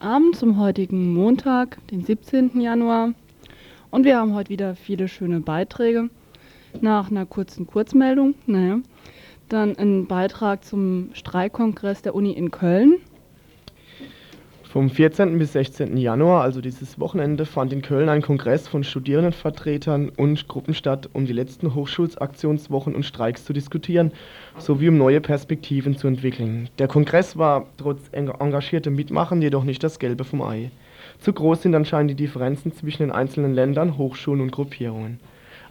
Abend zum heutigen Montag, den 17. Januar. Und wir haben heute wieder viele schöne Beiträge. Nach einer kurzen Kurzmeldung, naja, dann ein Beitrag zum Streikkongress der Uni in Köln. Vom 14. bis 16. Januar, also dieses Wochenende, fand in Köln ein Kongress von Studierendenvertretern und Gruppen statt, um die letzten Hochschulaktionswochen und Streiks zu diskutieren, sowie um neue Perspektiven zu entwickeln. Der Kongress war trotz engagiertem Mitmachen jedoch nicht das Gelbe vom Ei. Zu groß sind anscheinend die Differenzen zwischen den einzelnen Ländern, Hochschulen und Gruppierungen.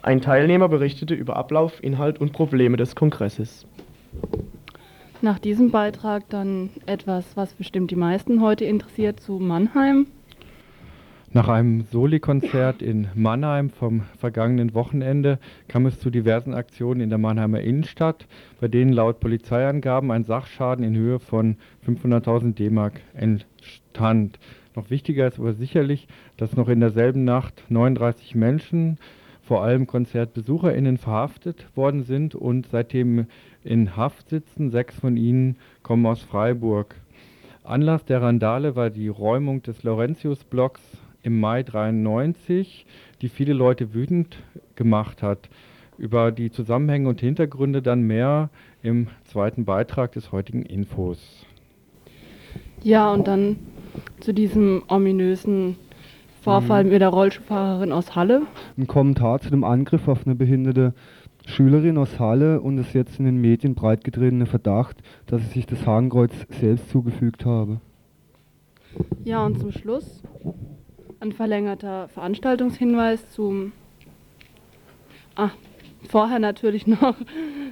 Ein Teilnehmer berichtete über Ablauf, Inhalt und Probleme des Kongresses. Nach diesem Beitrag dann etwas, was bestimmt die meisten heute interessiert, zu Mannheim. Nach einem Soli-Konzert in Mannheim vom vergangenen Wochenende kam es zu diversen Aktionen in der Mannheimer Innenstadt, bei denen laut Polizeiangaben ein Sachschaden in Höhe von 500.000 D-Mark entstand. Noch wichtiger ist aber sicherlich, dass noch in derselben Nacht 39 Menschen, vor allem KonzertbesucherInnen, verhaftet worden sind und seitdem in Haft sitzen. Sechs von ihnen kommen aus Freiburg. Anlass der Randale war die Räumung des Laurentius-Blocks im Mai 93, die viele Leute wütend gemacht hat. Über die Zusammenhänge und Hintergründe dann mehr im zweiten Beitrag des heutigen Infos. Ja, und dann zu diesem ominösen Vorfall mit der Rollstuhlfahrerin aus Halle. Ein Kommentar zu dem Angriff auf eine behinderte Schülerin aus Halle und es jetzt in den Medien breitgetretene Verdacht, dass ich sich das Hakenkreuz selbst zugefügt habe. Ja, und zum Schluss ein verlängerter Veranstaltungshinweis zum. Ah, vorher natürlich noch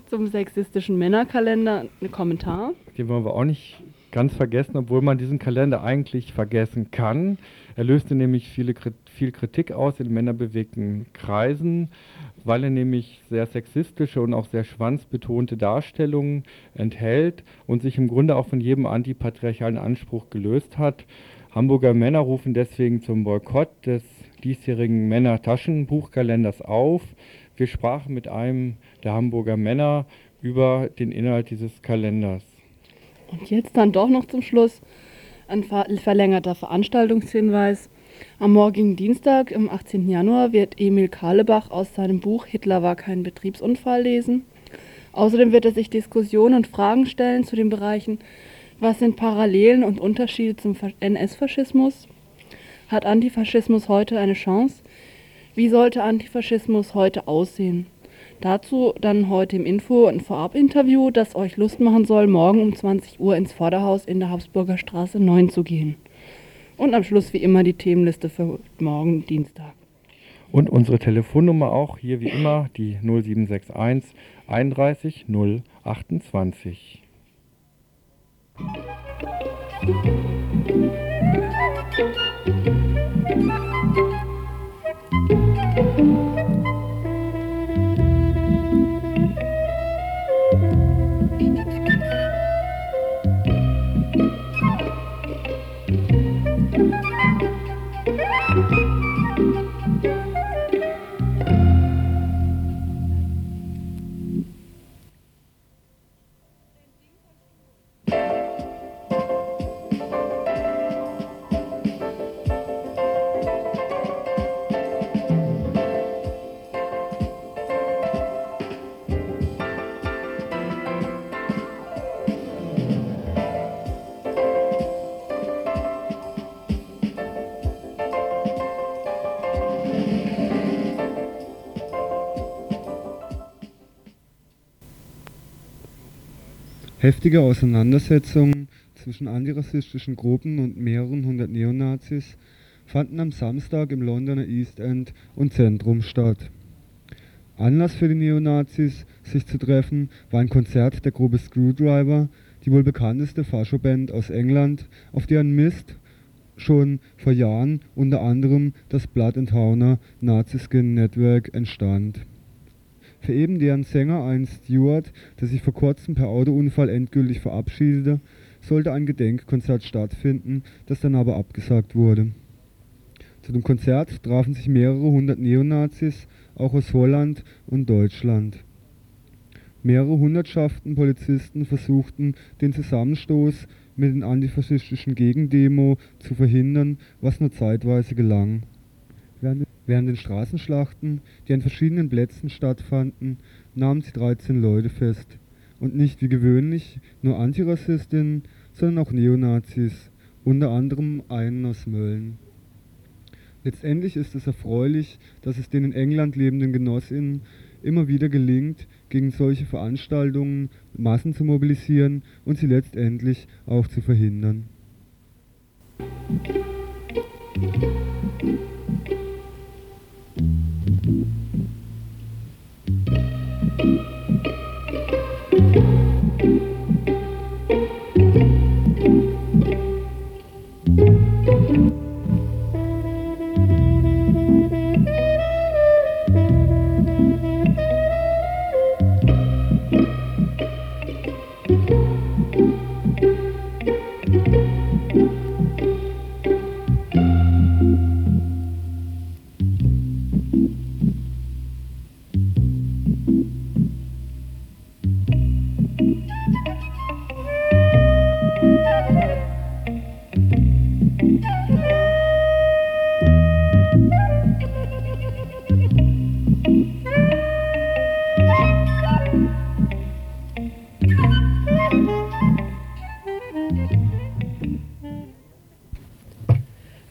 zum sexistischen Männerkalender ein Kommentar. Den wollen wir auch nicht ganz vergessen, obwohl man diesen Kalender eigentlich vergessen kann. Er löste nämlich viele, viel Kritik aus in männerbewegten Kreisen, weil er nämlich sehr sexistische und auch sehr schwanzbetonte Darstellungen enthält und sich im Grunde auch von jedem antipatriarchalen Anspruch gelöst hat. Hamburger Männer rufen deswegen zum Boykott des diesjährigen Männer-Taschenbuchkalenders auf. Wir sprachen mit einem der Hamburger Männer über den Inhalt dieses Kalenders. Und jetzt dann doch noch zum Schluss ein verlängerter Veranstaltungshinweis. Am morgigen Dienstag, am 18. Januar, wird Emil Karlebach aus seinem Buch Hitler war kein Betriebsunfall lesen. Außerdem wird er sich Diskussionen und Fragen stellen zu den Bereichen, was sind Parallelen und Unterschiede zum NS-Faschismus? Hat Antifaschismus heute eine Chance? Wie sollte Antifaschismus heute aussehen? Dazu dann heute im Info ein Vorab-Interview, das euch Lust machen soll, morgen um 20 Uhr ins Vorderhaus in der Habsburger Straße 9 zu gehen. Und am Schluss wie immer die Themenliste für morgen Dienstag. Und unsere Telefonnummer auch hier wie immer die 0761 31 028. Heftige Auseinandersetzungen zwischen antirassistischen Gruppen und mehreren hundert Neonazis fanden am Samstag im Londoner East End und Zentrum statt. Anlass für die Neonazis, sich zu treffen, war ein Konzert der Gruppe Screwdriver, die wohl bekannteste Faschoband aus England, auf deren Mist schon vor Jahren unter anderem das Blood and Howner Naziskin Network entstand. Für eben deren Sänger, einen Stewart, der sich vor kurzem per Autounfall endgültig verabschiedete, sollte ein Gedenkkonzert stattfinden, das dann aber abgesagt wurde. Zu dem Konzert trafen sich mehrere hundert Neonazis, auch aus Holland und Deutschland. Mehrere Hundertschaften Polizisten versuchten, den Zusammenstoß mit den antifaschistischen Gegendemo zu verhindern, was nur zeitweise gelang. Während den Straßenschlachten, die an verschiedenen Plätzen stattfanden, nahmen sie 13 Leute fest. Und nicht wie gewöhnlich nur Antirassistinnen, sondern auch Neonazis, unter anderem einen aus Mölln. Letztendlich ist es erfreulich, dass es den in England lebenden Genossinnen immer wieder gelingt, gegen solche Veranstaltungen Massen zu mobilisieren und sie letztendlich auch zu verhindern. thank you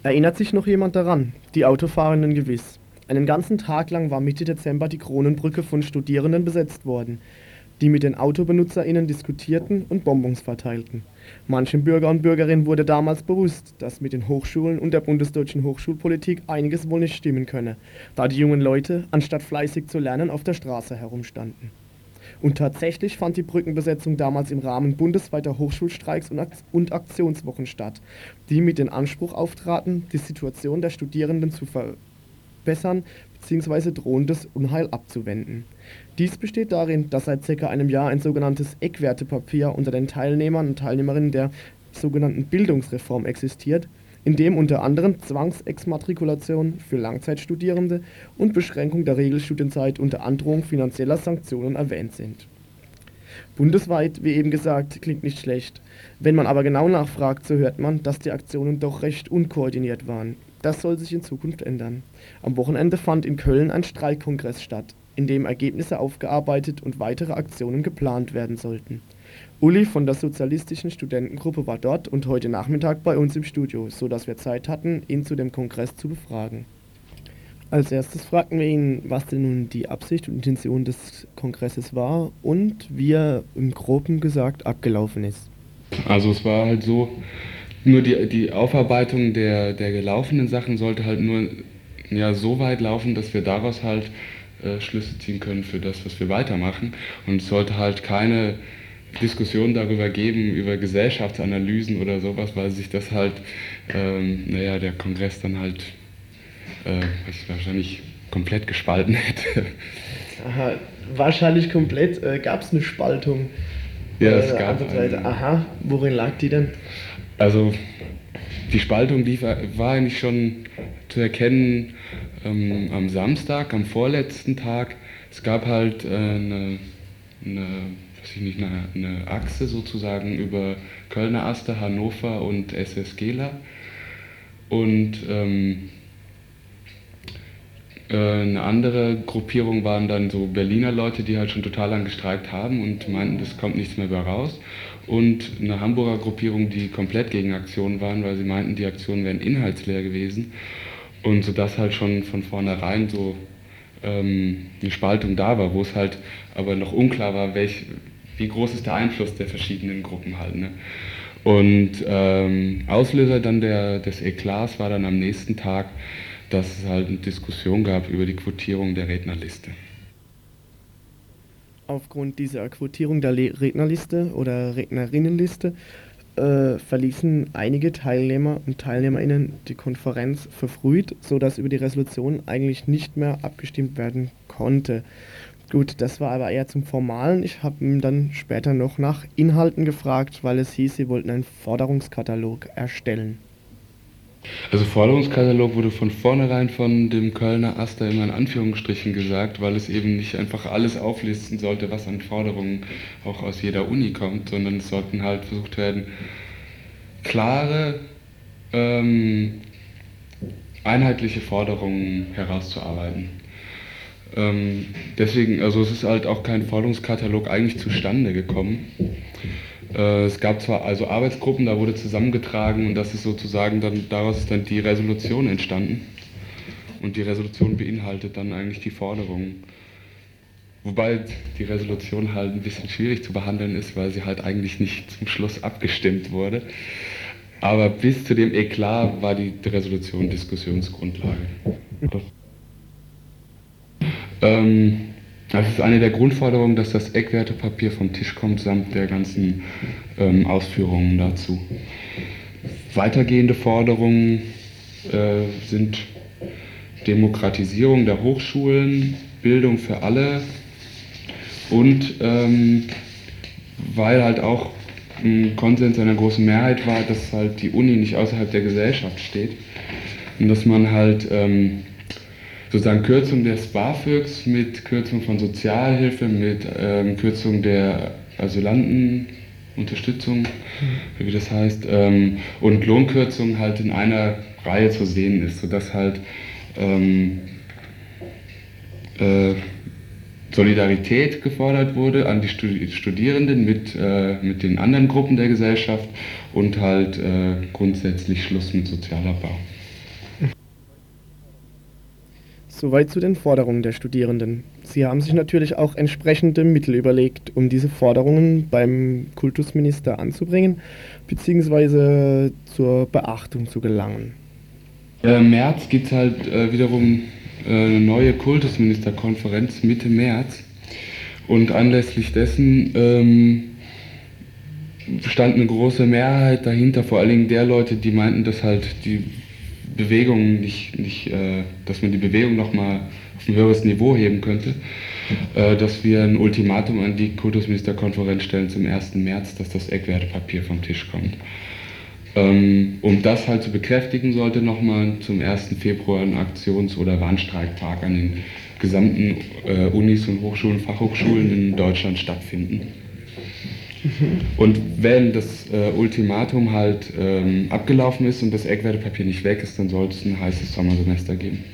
Erinnert sich noch jemand daran? Die Autofahrenden gewiss. Einen ganzen Tag lang war Mitte Dezember die Kronenbrücke von Studierenden besetzt worden, die mit den AutobenutzerInnen diskutierten und Bonbons verteilten. Manchen Bürger und Bürgerinnen wurde damals bewusst, dass mit den Hochschulen und der bundesdeutschen Hochschulpolitik einiges wohl nicht stimmen könne, da die jungen Leute, anstatt fleißig zu lernen, auf der Straße herumstanden. Und tatsächlich fand die Brückenbesetzung damals im Rahmen bundesweiter Hochschulstreiks und Aktionswochen statt, die mit dem Anspruch auftraten, die Situation der Studierenden zu verbessern bzw. drohendes Unheil abzuwenden. Dies besteht darin, dass seit ca. einem Jahr ein sogenanntes Eckwertepapier unter den Teilnehmern und Teilnehmerinnen der sogenannten Bildungsreform existiert, in dem unter anderem Zwangsexmatrikulation für Langzeitstudierende und Beschränkung der Regelstudienzeit unter Androhung finanzieller Sanktionen erwähnt sind. Bundesweit, wie eben gesagt, klingt nicht schlecht. Wenn man aber genau nachfragt, so hört man, dass die Aktionen doch recht unkoordiniert waren. Das soll sich in Zukunft ändern. Am Wochenende fand in Köln ein Streikkongress statt, in dem Ergebnisse aufgearbeitet und weitere Aktionen geplant werden sollten. Uli von der Sozialistischen Studentengruppe war dort und heute Nachmittag bei uns im Studio, so dass wir Zeit hatten, ihn zu dem Kongress zu befragen. Als erstes fragten wir ihn, was denn nun die Absicht und Intention des Kongresses war und wie er im Groben gesagt abgelaufen ist. Also es war halt so, nur die, die Aufarbeitung der, der gelaufenen Sachen sollte halt nur ja, so weit laufen, dass wir daraus halt äh, Schlüsse ziehen können für das, was wir weitermachen. Und es sollte halt keine Diskussionen darüber geben, über Gesellschaftsanalysen oder sowas, weil sich das halt, ähm, naja, der Kongress dann halt äh, wahrscheinlich komplett gespalten hätte. Aha, wahrscheinlich komplett. Äh, gab es eine Spaltung? Ja, es gab eine. Aha, worin lag die denn? Also die Spaltung die war, war eigentlich schon zu erkennen ähm, am Samstag, am vorletzten Tag. Es gab halt äh, eine, eine weiß ich nicht, eine, eine Achse sozusagen über Kölner Aster, Hannover und SS Gela. Und ähm, äh, eine andere Gruppierung waren dann so Berliner Leute, die halt schon total lang gestreikt haben und meinten, das kommt nichts mehr bei raus. Und eine Hamburger Gruppierung, die komplett gegen Aktionen waren, weil sie meinten, die Aktionen wären inhaltsleer gewesen. Und sodass halt schon von vornherein so ähm, eine Spaltung da war, wo es halt aber noch unklar war, welch, wie groß ist der Einfluss der verschiedenen Gruppen halt. Ne? Und ähm, Auslöser dann der, des Eklats war dann am nächsten Tag, dass es halt eine Diskussion gab über die Quotierung der Rednerliste. Aufgrund dieser Quotierung der Le Rednerliste oder Rednerinnenliste äh, verließen einige Teilnehmer und Teilnehmerinnen die Konferenz verfrüht, sodass über die Resolution eigentlich nicht mehr abgestimmt werden konnte. Gut, das war aber eher zum Formalen. Ich habe ihn dann später noch nach Inhalten gefragt, weil es hieß, sie wollten einen Forderungskatalog erstellen. Also Forderungskatalog wurde von vornherein von dem Kölner Aster immer in Anführungsstrichen gesagt, weil es eben nicht einfach alles auflisten sollte, was an Forderungen auch aus jeder Uni kommt, sondern es sollten halt versucht werden, klare, ähm, einheitliche Forderungen herauszuarbeiten. Ähm, deswegen, also es ist halt auch kein Forderungskatalog eigentlich zustande gekommen. Äh, es gab zwar also Arbeitsgruppen, da wurde zusammengetragen und das ist sozusagen dann, daraus ist dann die Resolution entstanden. Und die Resolution beinhaltet dann eigentlich die Forderungen. Wobei die Resolution halt ein bisschen schwierig zu behandeln ist, weil sie halt eigentlich nicht zum Schluss abgestimmt wurde. Aber bis zu dem Eklat war die Resolution Diskussionsgrundlage. Ähm, das ist eine der Grundforderungen, dass das Eckwertepapier vom Tisch kommt, samt der ganzen ähm, Ausführungen dazu. Weitergehende Forderungen äh, sind Demokratisierung der Hochschulen, Bildung für alle und ähm, weil halt auch ein Konsens einer großen Mehrheit war, dass halt die Uni nicht außerhalb der Gesellschaft steht und dass man halt ähm, sozusagen Kürzung des BAföGs mit Kürzung von Sozialhilfe, mit ähm, Kürzung der Asylantenunterstützung, wie das heißt, ähm, und Lohnkürzung halt in einer Reihe zu sehen ist, sodass halt ähm, äh, Solidarität gefordert wurde an die Studierenden mit, äh, mit den anderen Gruppen der Gesellschaft und halt äh, grundsätzlich Schluss mit Sozialabbau. Soweit zu den Forderungen der Studierenden. Sie haben sich natürlich auch entsprechende Mittel überlegt, um diese Forderungen beim Kultusminister anzubringen bzw. zur Beachtung zu gelangen. Im März gibt es halt äh, wiederum äh, eine neue Kultusministerkonferenz Mitte März und anlässlich dessen ähm, stand eine große Mehrheit dahinter, vor allen Dingen der Leute, die meinten, dass halt die Bewegung nicht, nicht äh, dass man die Bewegung nochmal auf ein höheres Niveau heben könnte, äh, dass wir ein Ultimatum an die Kultusministerkonferenz stellen zum 1. März, dass das Eckwertepapier vom Tisch kommt. Ähm, um das halt zu bekräftigen, sollte nochmal zum 1. Februar ein Aktions- oder Warnstreiktag an den gesamten äh, Unis und Hochschulen, Fachhochschulen in Deutschland stattfinden. Und wenn das äh, Ultimatum halt ähm, abgelaufen ist und das Eckwertepapier nicht weg ist, dann sollte es ein heißes Sommersemester geben.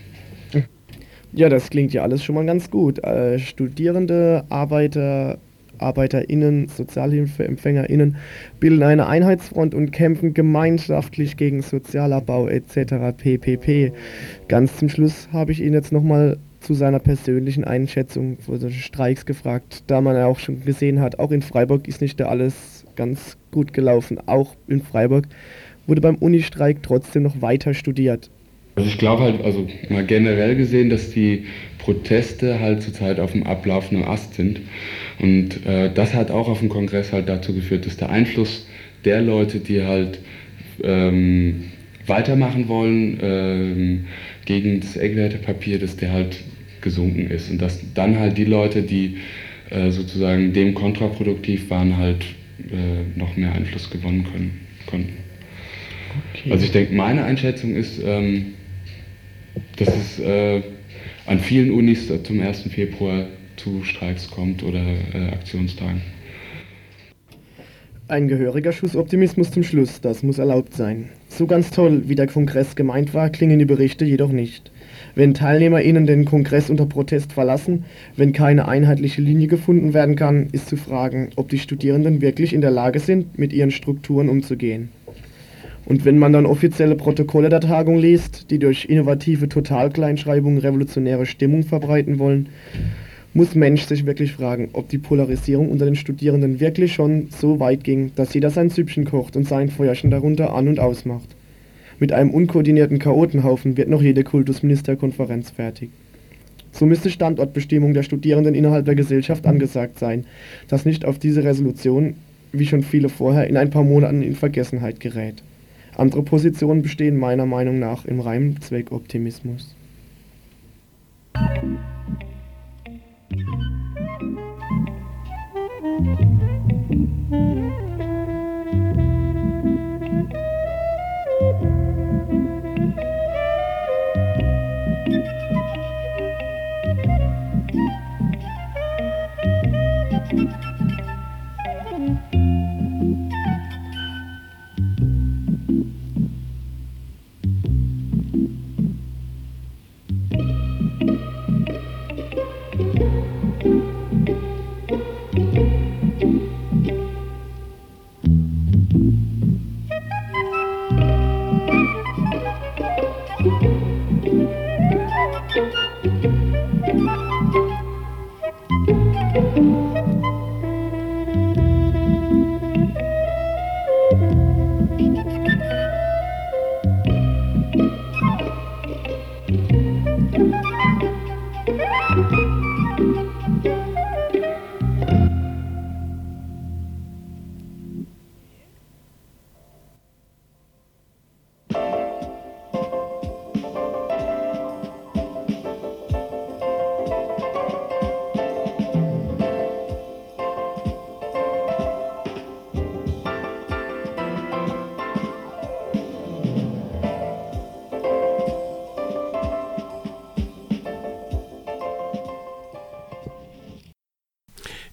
Ja, das klingt ja alles schon mal ganz gut. Äh, Studierende, Arbeiter, ArbeiterInnen, SozialhilfeempfängerInnen bilden eine Einheitsfront und kämpfen gemeinschaftlich gegen Sozialabbau etc. ppp. Ganz zum Schluss habe ich Ihnen jetzt nochmal zu seiner persönlichen Einschätzung vor solchen Streiks gefragt, da man ja auch schon gesehen hat, auch in Freiburg ist nicht da alles ganz gut gelaufen. Auch in Freiburg wurde beim Unistreik trotzdem noch weiter studiert. Also ich glaube halt, also mal generell gesehen, dass die Proteste halt zurzeit auf dem ablaufenden Ast sind. Und äh, das hat auch auf dem Kongress halt dazu geführt, dass der Einfluss der Leute, die halt ähm, weitermachen wollen ähm, gegen das Eckwertepapier, dass der halt gesunken ist. Und dass dann halt die Leute, die äh, sozusagen dem kontraproduktiv waren, halt äh, noch mehr Einfluss gewonnen können, konnten. Okay. Also ich denke, meine Einschätzung ist, ähm, dass es äh, an vielen Unis zum 1. Februar zu Streiks kommt oder äh, Aktionstagen. Ein gehöriger Schuss Optimismus zum Schluss, das muss erlaubt sein. So ganz toll, wie der Kongress gemeint war, klingen die Berichte jedoch nicht. Wenn TeilnehmerInnen den Kongress unter Protest verlassen, wenn keine einheitliche Linie gefunden werden kann, ist zu fragen, ob die Studierenden wirklich in der Lage sind, mit ihren Strukturen umzugehen. Und wenn man dann offizielle Protokolle der Tagung liest, die durch innovative Totalkleinschreibung revolutionäre Stimmung verbreiten wollen, muss Mensch sich wirklich fragen, ob die Polarisierung unter den Studierenden wirklich schon so weit ging, dass jeder sein Süppchen kocht und sein Feuerchen darunter an- und ausmacht. Mit einem unkoordinierten Chaotenhaufen wird noch jede Kultusministerkonferenz fertig. So müsste Standortbestimmung der Studierenden innerhalb der Gesellschaft angesagt sein, dass nicht auf diese Resolution, wie schon viele vorher, in ein paar Monaten in Vergessenheit gerät. Andere Positionen bestehen meiner Meinung nach im reinen Zweckoptimismus.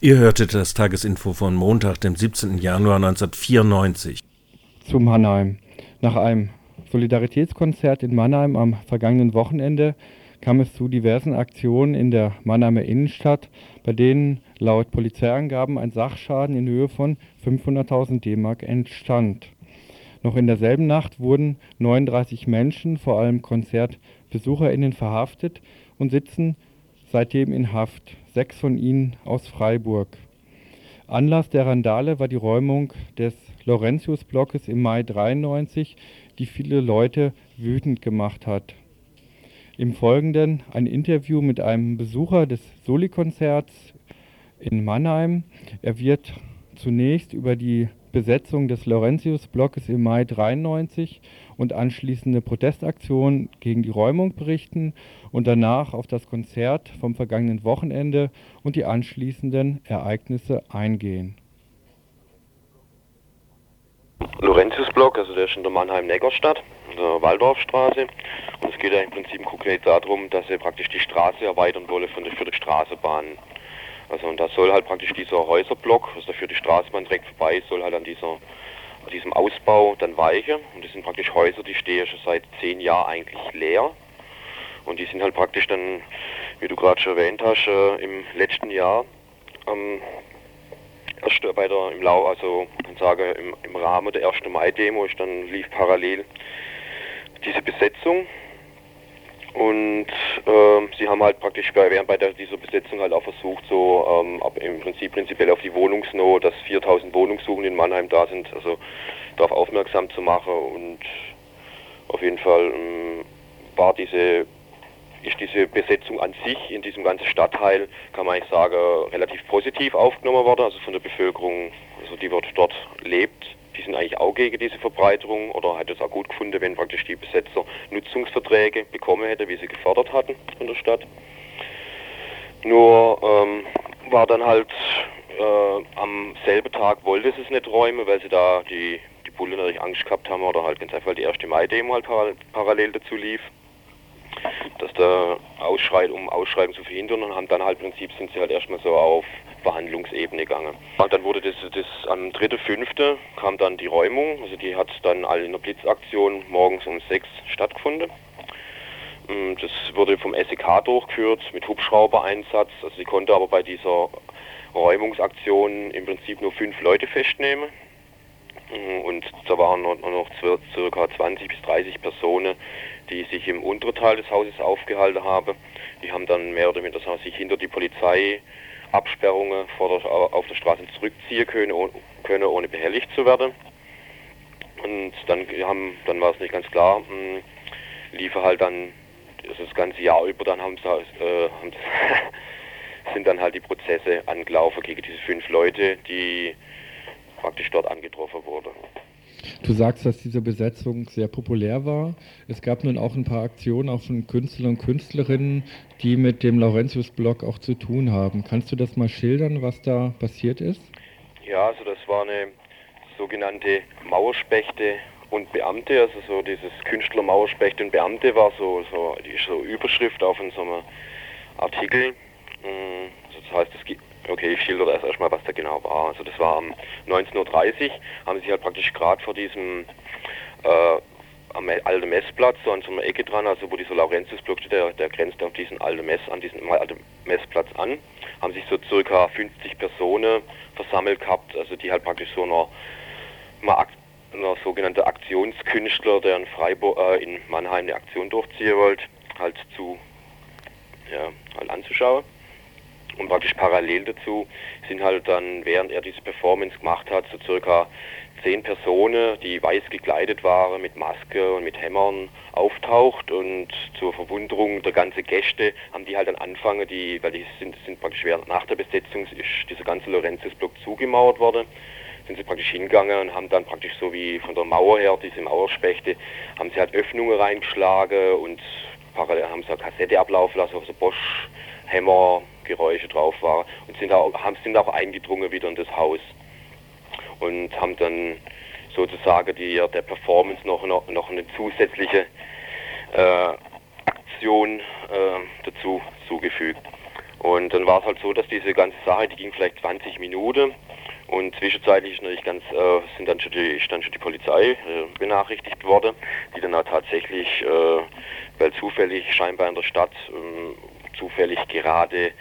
Ihr hörtet das Tagesinfo von Montag, dem 17. Januar 1994. Zu Mannheim. Nach einem Solidaritätskonzert in Mannheim am vergangenen Wochenende kam es zu diversen Aktionen in der Mannheimer Innenstadt, bei denen laut Polizeiangaben ein Sachschaden in Höhe von 500.000 D-Mark entstand. Noch in derselben Nacht wurden 39 Menschen, vor allem KonzertbesucherInnen, verhaftet und sitzen seitdem in Haft sechs von ihnen aus Freiburg. Anlass der Randale war die Räumung des Laurentius-Blockes im Mai 93, die viele Leute wütend gemacht hat. Im Folgenden ein Interview mit einem Besucher des Soli-Konzerts in Mannheim. Er wird zunächst über die Besetzung des Laurentius-Blockes im Mai 93 und anschließende Protestaktionen gegen die Räumung berichten und danach auf das Konzert vom vergangenen Wochenende und die anschließenden Ereignisse eingehen. Laurentiusblock, also der ist in der Mannheim-Neckarstadt, der Waldorfstraße. Und es geht ja im Prinzip konkret darum, dass sie praktisch die Straße erweitern wollen für die, für die Straßenbahn. Also und da soll halt praktisch dieser Häuserblock, also für die Straßenbahn direkt vorbei, soll halt an dieser diesem Ausbau dann weichen. Und das sind praktisch Häuser, die stehen schon seit zehn Jahren eigentlich leer. Und die sind halt praktisch dann, wie du gerade schon erwähnt hast, äh, im letzten Jahr ähm, erst bei der im Lau, also kann sagen, im, im Rahmen der 1. Mai-Demo ist dann lief parallel diese Besetzung. Und äh, sie haben halt praktisch während bei der, dieser Besetzung halt auch versucht, so ähm, ab, im Prinzip prinzipiell auf die Wohnungsnot, dass 4000 Wohnungssuchende in Mannheim da sind, also darauf aufmerksam zu machen. Und auf jeden Fall ähm, war diese ist diese Besetzung an sich in diesem ganzen Stadtteil, kann man eigentlich sagen, relativ positiv aufgenommen worden, also von der Bevölkerung, also die dort, dort lebt. Die sind eigentlich auch gegen diese Verbreiterung oder hat es auch gut gefunden, wenn praktisch die Besetzer Nutzungsverträge bekommen hätte, wie sie gefordert hatten von der Stadt. Nur ähm, war dann halt äh, am selben Tag wollte sie es nicht räumen, weil sie da die, die Bullen natürlich Angst gehabt haben oder halt ganz einfach die erste Mai-Demo halt parallel dazu lief dass der Ausschrei, um Ausschreiben zu verhindern und haben dann halt im Prinzip sind sie halt erstmal so auf Verhandlungsebene gegangen. Und dann wurde das, das am 3.5. kam dann die Räumung, also die hat dann alle in der Blitzaktion morgens um 6 stattgefunden. Mm, das wurde vom SEK durchgeführt mit Hubschrauber-Einsatz. Also sie konnte aber bei dieser Räumungsaktion im Prinzip nur fünf Leute festnehmen. Mhm, und da waren noch, noch circa 20 bis 30 Personen, die sich im unteren Teil des Hauses aufgehalten haben. Die haben dann mehr oder weniger sich hinter die Polizeiabsperrungen vor der, auf der Straße zurückziehen können, können, ohne behelligt zu werden. Und dann, haben, dann war es nicht ganz klar, mh, hm, liefer halt dann das ganze Jahr über, dann haben sie, äh, haben sind dann halt die Prozesse angelaufen gegen diese fünf Leute, die praktisch dort angetroffen wurden. Du sagst, dass diese Besetzung sehr populär war. Es gab nun auch ein paar Aktionen auch von Künstlern und Künstlerinnen, die mit dem Laurentius-Blog auch zu tun haben. Kannst du das mal schildern, was da passiert ist? Ja, also das war eine sogenannte Mauerspechte und Beamte, also so dieses Künstler Mauerspechte und Beamte war so, so die so Überschrift auf einem Artikel. Mm, das heißt, es gibt Okay, ich schilder das erstmal, was da genau war. Also das war um 19.30 Uhr, haben sie halt praktisch gerade vor diesem äh, am alten Messplatz, so an so einer Ecke dran, also wo dieser Laurentiusblock steht, der, der grenzt auf diesen alten Mess, an diesen alten Messplatz an, haben sich so circa 50 Personen versammelt gehabt, also die halt praktisch so einer, einer sogenannte Aktionskünstler, der in Freiburg, äh, in Mannheim eine Aktion durchziehen wollte, halt zu, ja, halt anzuschauen. Und praktisch parallel dazu sind halt dann, während er diese Performance gemacht hat, so circa zehn Personen, die weiß gekleidet waren, mit Maske und mit Hämmern auftaucht. Und zur Verwunderung der ganzen Gäste haben die halt dann angefangen, die, weil die sind, sind praktisch während, nach der Besetzung ist dieser ganze Lorenzis-Block zugemauert worden, sind sie praktisch hingegangen und haben dann praktisch so wie von der Mauer her, diese Mauerspechte, haben sie halt Öffnungen reingeschlagen und parallel haben sie eine Kassette ablaufen lassen, also Bosch, Hämmer, Geräusche drauf waren und sind auch, haben, sind auch eingedrungen wieder in das Haus und haben dann sozusagen die, der Performance noch, noch, noch eine zusätzliche äh, Aktion äh, dazu zugefügt. Und dann war es halt so, dass diese ganze Sache, die ging vielleicht 20 Minuten und zwischenzeitlich natürlich ganz, äh, sind dann schon die, ist dann schon die Polizei äh, benachrichtigt worden, die dann halt tatsächlich, äh, weil zufällig scheinbar in der Stadt ähm, zufällig gerade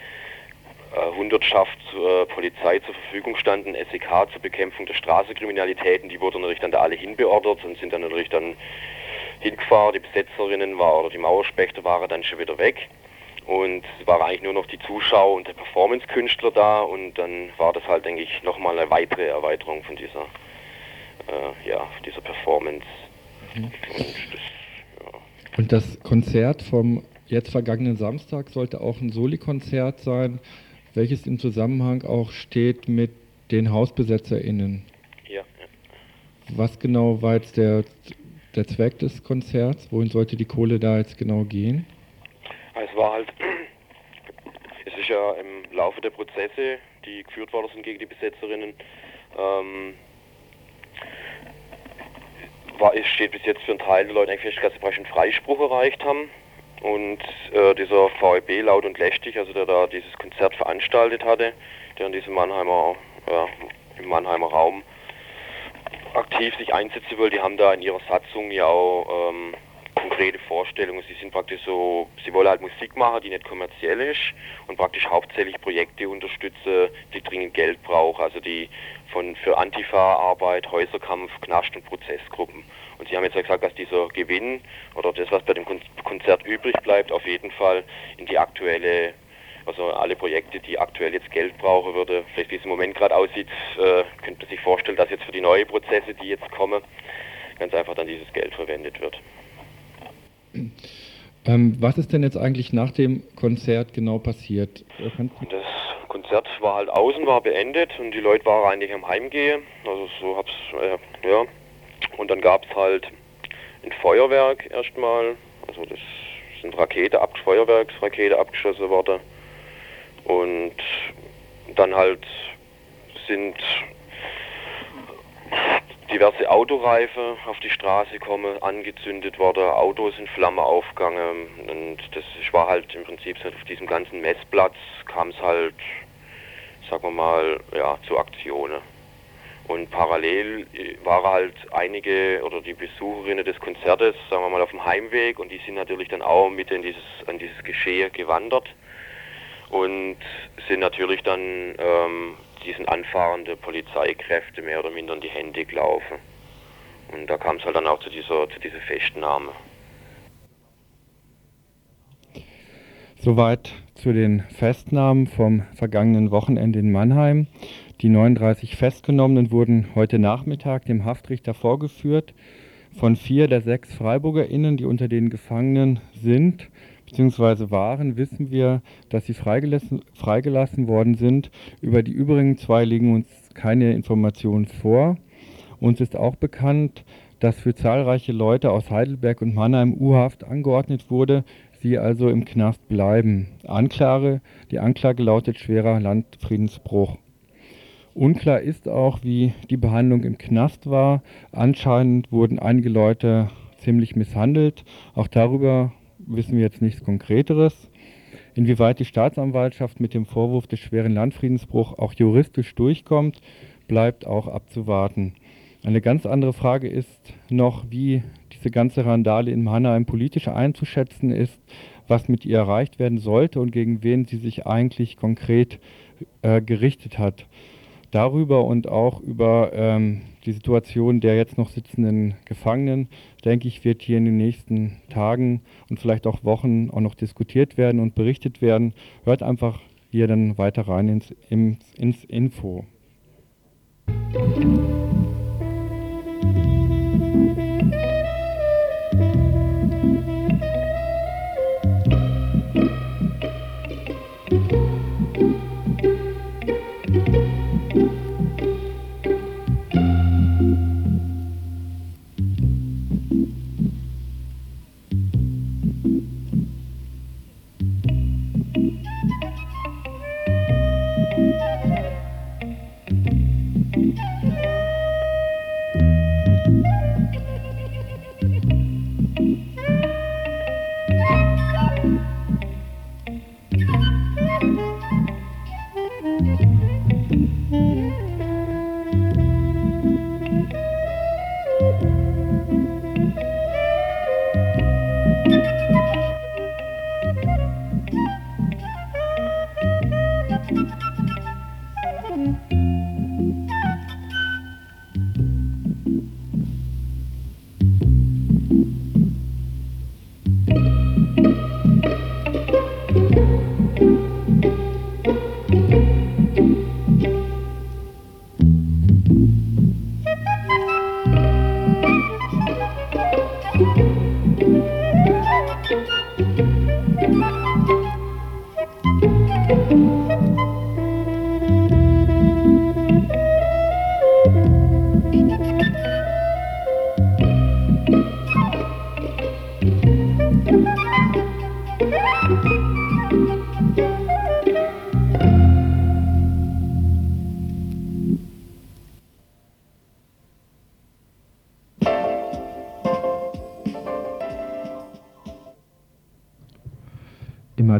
äh, Hundertschaft äh, Polizei zur Verfügung standen, SEK zur Bekämpfung der Straßenkriminalitäten, die wurden natürlich dann da alle hinbeordert und sind dann natürlich dann hingefahren. Die Besetzerinnen war, oder die Mauerspechte waren dann schon wieder weg. Und es waren eigentlich nur noch die Zuschauer und der Performance-Künstler da und dann war das halt, denke ich, nochmal eine weitere Erweiterung von dieser, äh, ja, dieser Performance. Mhm. Und, das, ja. und das Konzert vom jetzt vergangenen Samstag sollte auch ein Soli-Konzert sein, welches im Zusammenhang auch steht mit den HausbesetzerInnen. Ja, ja. Was genau war jetzt der, der Zweck des Konzerts? Wohin sollte die Kohle da jetzt genau gehen? Es war halt, es ist ja im Laufe der Prozesse, die geführt worden sind gegen die Besetzerinnen, ähm, war, es steht bis jetzt für einen Teil der Leute eigentlich dass sie einen Freispruch erreicht haben. Und äh, dieser VEB laut und lästig, also der da dieses Konzert veranstaltet hatte, der in diesem Mannheimer, äh, im Mannheimer Raum aktiv sich einsetzen will, die haben da in ihrer Satzung ja auch ähm, konkrete Vorstellungen. Sie sind praktisch so, sie wollen halt Musik machen, die nicht kommerziell ist und praktisch hauptsächlich Projekte unterstützen, die dringend Geld brauchen, also die von für Antifa-Arbeit, Häuserkampf, Knast- und Prozessgruppen. Und Sie haben jetzt ja gesagt, dass dieser Gewinn oder das, was bei dem Konzert übrig bleibt, auf jeden Fall in die aktuelle, also alle Projekte, die aktuell jetzt Geld brauchen würde, vielleicht wie es im Moment gerade aussieht, äh, könnte man sich vorstellen, dass jetzt für die neuen Prozesse, die jetzt kommen, ganz einfach dann dieses Geld verwendet wird. Ähm, was ist denn jetzt eigentlich nach dem Konzert genau passiert? Das Konzert war halt außen, war beendet und die Leute waren eigentlich am Heimgehen. Also so hab's, äh, ja, und dann gab es halt ein Feuerwerk erstmal, also das sind Rakete, Feuerwerksrakete abgeschossen worden. Und dann halt sind diverse Autoreife auf die Straße gekommen, angezündet worden, Autos in Flamme aufgegangen und das war halt im Prinzip auf diesem ganzen Messplatz kam es halt, sagen wir mal, ja, zu Aktionen. Und parallel äh, waren halt einige oder die Besucherinnen des Konzertes, sagen wir mal, auf dem Heimweg und die sind natürlich dann auch mit in dieses, an dieses Geschehen gewandert und sind natürlich dann ähm, diesen anfahrenden Polizeikräfte mehr oder minder in die Hände gelaufen. Und da kam es halt dann auch zu dieser, zu dieser Festnahme. Soweit zu den Festnahmen vom vergangenen Wochenende in Mannheim. Die 39 Festgenommenen wurden heute Nachmittag dem Haftrichter vorgeführt. Von vier der sechs FreiburgerInnen, die unter den Gefangenen sind bzw. waren, wissen wir, dass sie freigelassen, freigelassen worden sind. Über die übrigen zwei liegen uns keine Informationen vor. Uns ist auch bekannt, dass für zahlreiche Leute aus Heidelberg und Mannheim U-Haft angeordnet wurde, sie also im Knast bleiben. Anklage, die Anklage lautet schwerer Landfriedensbruch. Unklar ist auch, wie die Behandlung im Knast war. Anscheinend wurden einige Leute ziemlich misshandelt. Auch darüber wissen wir jetzt nichts Konkreteres. Inwieweit die Staatsanwaltschaft mit dem Vorwurf des schweren Landfriedensbruchs auch juristisch durchkommt, bleibt auch abzuwarten. Eine ganz andere Frage ist noch, wie diese ganze Randale in Mannheim politisch einzuschätzen ist, was mit ihr erreicht werden sollte und gegen wen sie sich eigentlich konkret äh, gerichtet hat. Darüber und auch über ähm, die Situation der jetzt noch sitzenden Gefangenen, denke ich, wird hier in den nächsten Tagen und vielleicht auch Wochen auch noch diskutiert werden und berichtet werden. Hört einfach hier dann weiter rein ins, ins, ins Info. Immer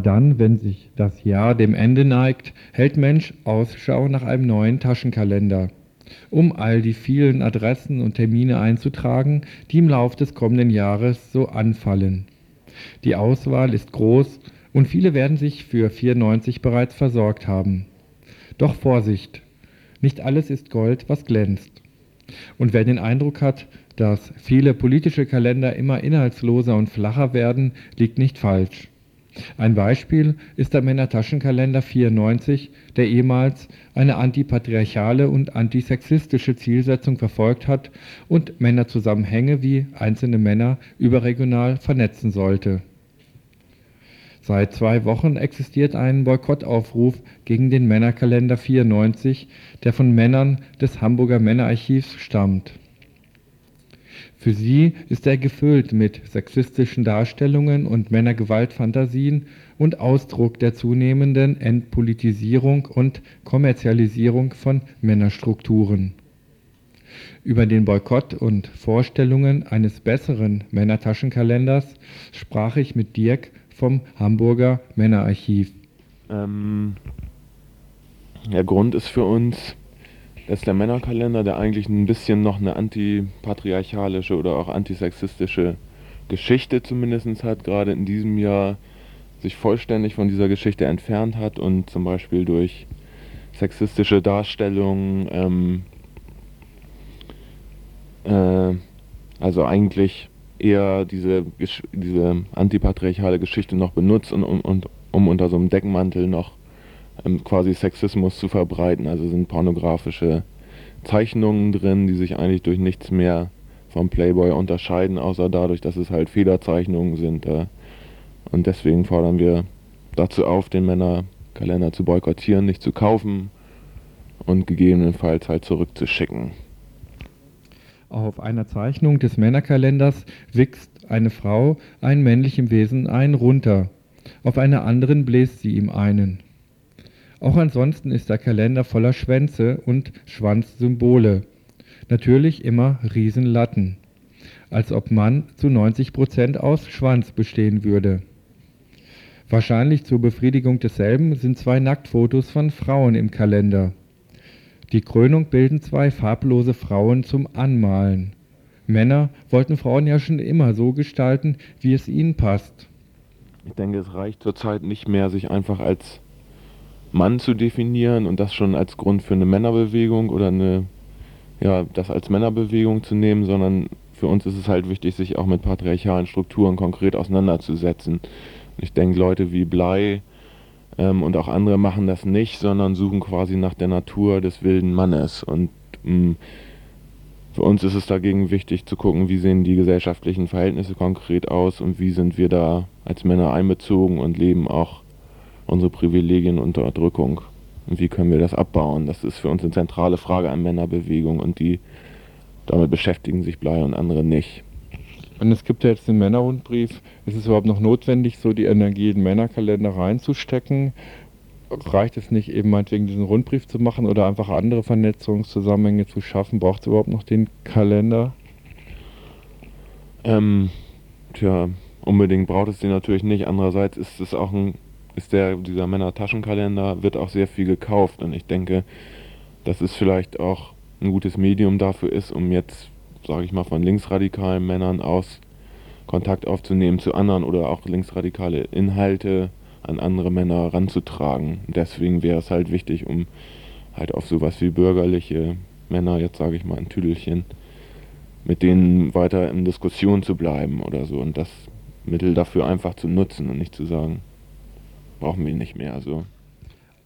dann, wenn sich das Jahr dem Ende neigt, hält Mensch Ausschau nach einem neuen Taschenkalender, um all die vielen Adressen und Termine einzutragen, die im Lauf des kommenden Jahres so anfallen. Die Auswahl ist groß und viele werden sich für 94 bereits versorgt haben. Doch Vorsicht, nicht alles ist Gold, was glänzt. Und wer den Eindruck hat, dass viele politische Kalender immer inhaltsloser und flacher werden, liegt nicht falsch. Ein Beispiel ist der Männertaschenkalender 94, der ehemals eine antipatriarchale und antisexistische Zielsetzung verfolgt hat und Männerzusammenhänge wie einzelne Männer überregional vernetzen sollte. Seit zwei Wochen existiert ein Boykottaufruf gegen den Männerkalender 94, der von Männern des Hamburger Männerarchivs stammt. Für sie ist er gefüllt mit sexistischen Darstellungen und Männergewaltfantasien und Ausdruck der zunehmenden Entpolitisierung und Kommerzialisierung von Männerstrukturen. Über den Boykott und Vorstellungen eines besseren Männertaschenkalenders sprach ich mit Dirk vom Hamburger Männerarchiv. Ähm, der Grund ist für uns, dass der Männerkalender, der eigentlich ein bisschen noch eine antipatriarchalische oder auch antisexistische Geschichte zumindest hat, gerade in diesem Jahr sich vollständig von dieser Geschichte entfernt hat und zum Beispiel durch sexistische Darstellungen, ähm, äh, also eigentlich eher diese, diese antipatriarchale Geschichte noch benutzt, und, und, und, um unter so einem Deckmantel noch ähm, quasi Sexismus zu verbreiten. Also sind pornografische Zeichnungen drin, die sich eigentlich durch nichts mehr vom Playboy unterscheiden, außer dadurch, dass es halt Federzeichnungen sind. Äh, und deswegen fordern wir dazu auf, den Männerkalender zu boykottieren, nicht zu kaufen und gegebenenfalls halt zurückzuschicken. Auf einer Zeichnung des Männerkalenders wichst eine Frau einem männlichen Wesen einen runter, auf einer anderen bläst sie ihm einen. Auch ansonsten ist der Kalender voller Schwänze und Schwanzsymbole. Natürlich immer Riesenlatten. Als ob Mann zu 90 Prozent aus Schwanz bestehen würde. Wahrscheinlich zur Befriedigung desselben sind zwei Nacktfotos von Frauen im Kalender. Die Krönung bilden zwei farblose Frauen zum Anmalen. Männer wollten Frauen ja schon immer so gestalten, wie es ihnen passt. Ich denke, es reicht zurzeit nicht mehr, sich einfach als Mann zu definieren und das schon als Grund für eine Männerbewegung oder eine, ja, das als Männerbewegung zu nehmen, sondern für uns ist es halt wichtig, sich auch mit patriarchalen Strukturen konkret auseinanderzusetzen. Ich denke, Leute wie Blei ähm, und auch andere machen das nicht, sondern suchen quasi nach der Natur des wilden Mannes. Und mh, mm, für uns ist es dagegen wichtig zu gucken, wie sehen die gesellschaftlichen Verhältnisse konkret aus und wie sind wir da als Männer einbezogen und leben auch unsere Privilegien und Unterdrückung. Und wie können wir das abbauen? Das ist für uns eine zentrale Frage an Männerbewegung und die damit beschäftigen sich Blei und andere nicht. Und es gibt ja jetzt den Männerrundbrief. Ist es überhaupt noch notwendig, so die Energie in den Männerkalender reinzustecken? Reicht es nicht, eben meinetwegen diesen Rundbrief zu machen oder einfach andere Vernetzungszusammenhänge zu schaffen? Braucht es überhaupt noch den Kalender? Ähm, tja, unbedingt braucht es den natürlich nicht. Andererseits ist es auch ein ist der, dieser Männer-Taschenkalender, wird auch sehr viel gekauft. Und ich denke, dass es vielleicht auch ein gutes Medium dafür ist, um jetzt, sage ich mal, von linksradikalen Männern aus Kontakt aufzunehmen zu anderen oder auch linksradikale Inhalte an andere Männer ranzutragen. Deswegen wäre es halt wichtig, um halt auf sowas wie bürgerliche Männer, jetzt sage ich mal ein Tüdelchen, mit denen weiter in Diskussion zu bleiben oder so und das Mittel dafür einfach zu nutzen und nicht zu sagen, brauchen wir nicht mehr. Also.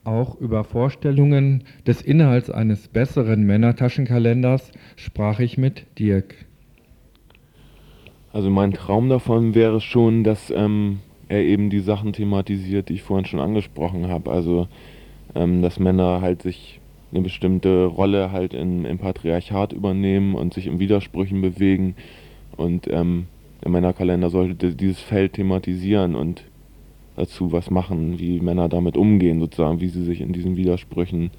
Auch über Vorstellungen des Inhalts eines besseren Männertaschenkalenders sprach ich mit Dirk. Also mein Traum davon wäre schon, dass ähm, er eben die Sachen thematisiert, die ich vorhin schon angesprochen habe. Also ähm, dass Männer halt sich eine bestimmte Rolle halt in, im Patriarchat übernehmen und sich in Widersprüchen bewegen. Und ähm, der Männerkalender sollte dieses Feld thematisieren und dazu was machen, wie Männer damit umgehen, sozusagen, wie sie sich in diesen Widersprüchen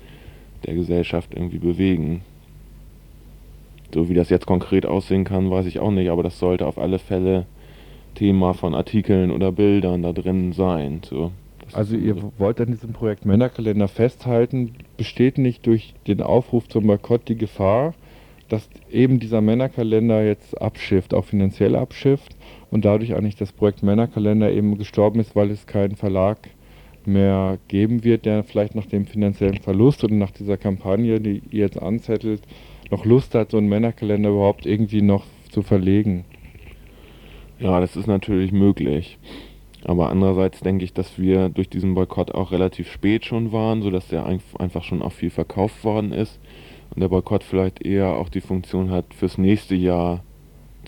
der Gesellschaft irgendwie bewegen. So wie das jetzt konkret aussehen kann, weiß ich auch nicht, aber das sollte auf alle Fälle Thema von Artikeln oder Bildern da drin sein. So. Also ihr wollt an diesem Projekt Männerkalender festhalten, besteht nicht durch den Aufruf zum Boykott die Gefahr, dass eben dieser Männerkalender jetzt abschifft, auch finanziell abschifft und dadurch eigentlich das Projekt Männerkalender eben gestorben ist, weil es keinen Verlag mehr geben wird, der vielleicht nach dem finanziellen Verlust oder nach dieser Kampagne, die ihr jetzt anzettelt, noch Lust hat, so einen Männerkalender überhaupt irgendwie noch zu verlegen. Ja, das ist natürlich möglich. Aber andererseits denke ich, dass wir durch diesen Boykott auch relativ spät schon waren, sodass der einfach schon auch viel verkauft worden ist und der Boykott vielleicht eher auch die Funktion hat, fürs nächste Jahr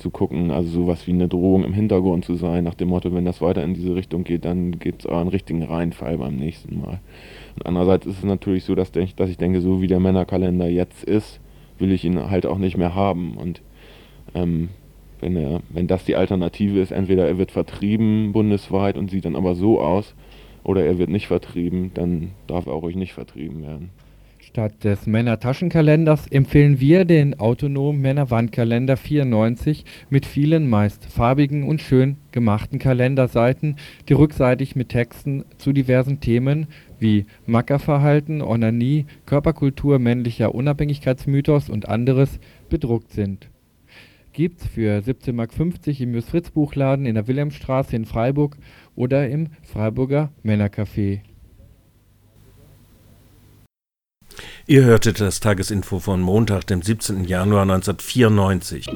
zu gucken, also sowas wie eine Drohung im Hintergrund zu sein, nach dem Motto, wenn das weiter in diese Richtung geht, dann gibt es einen richtigen Reinfall beim nächsten Mal. Und andererseits ist es natürlich so, dass, dass ich denke, so wie der Männerkalender jetzt ist, will ich ihn halt auch nicht mehr haben. Und ähm, wenn, er, wenn das die Alternative ist, entweder er wird vertrieben bundesweit und sieht dann aber so aus, oder er wird nicht vertrieben, dann darf er auch ruhig nicht vertrieben werden. Statt des Männer-Taschenkalenders empfehlen wir den autonomen Männer-Wandkalender 94 mit vielen meist farbigen und schön gemachten Kalenderseiten, die rückseitig mit Texten zu diversen Themen wie Mackerverhalten, Onanie, Körperkultur, männlicher Unabhängigkeitsmythos und anderes bedruckt sind. Gibt's für 17,50 Mark im Jus Fritz Buchladen in der Wilhelmstraße in Freiburg oder im Freiburger Männercafé. Ihr hörtet das Tagesinfo von Montag, dem 17. Januar 1994.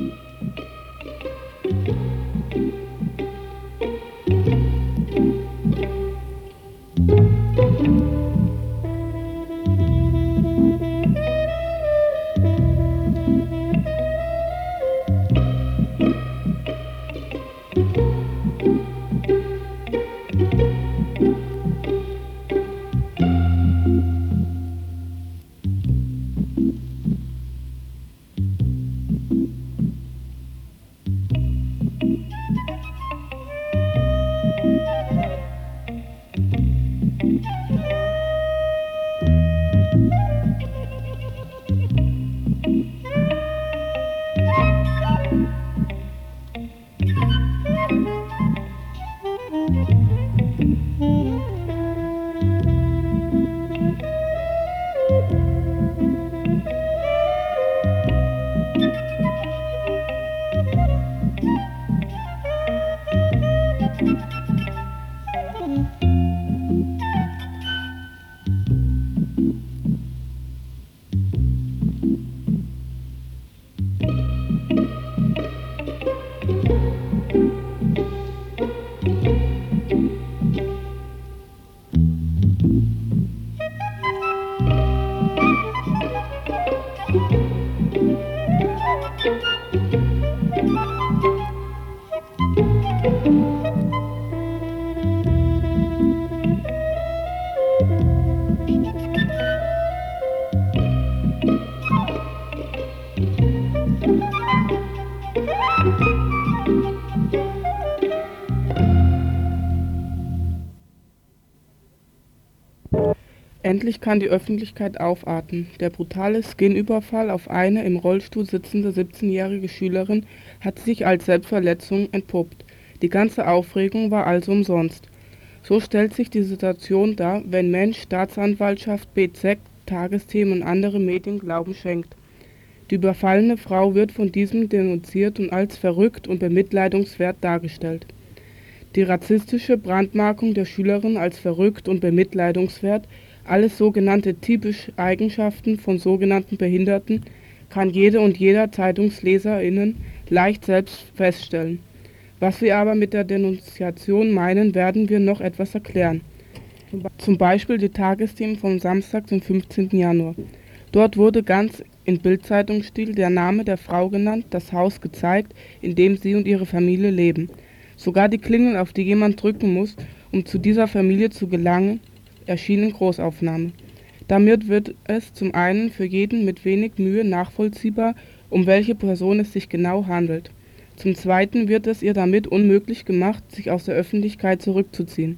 Endlich kann die Öffentlichkeit aufatmen. Der brutale Skin-Überfall auf eine im Rollstuhl sitzende 17-jährige Schülerin hat sich als Selbstverletzung entpuppt. Die ganze Aufregung war also umsonst. So stellt sich die Situation dar, wenn Mensch, Staatsanwaltschaft, BZ, Tagesthemen und andere Medien Glauben schenkt. Die überfallene Frau wird von diesem denunziert und als verrückt und bemitleidungswert dargestellt. Die rassistische Brandmarkung der Schülerin als verrückt und bemitleidungswert alles sogenannte typische Eigenschaften von sogenannten Behinderten kann jede und jeder ZeitungsleserInnen leicht selbst feststellen. Was wir aber mit der Denunziation meinen, werden wir noch etwas erklären. Zum Beispiel die Tagesthemen vom Samstag, dem 15. Januar. Dort wurde ganz in Bildzeitungsstil der Name der Frau genannt, das Haus gezeigt, in dem sie und ihre Familie leben. Sogar die Klingel, auf die jemand drücken muss, um zu dieser Familie zu gelangen, erschien in Großaufnahme. Damit wird es zum einen für jeden mit wenig Mühe nachvollziehbar, um welche Person es sich genau handelt. Zum zweiten wird es ihr damit unmöglich gemacht, sich aus der Öffentlichkeit zurückzuziehen.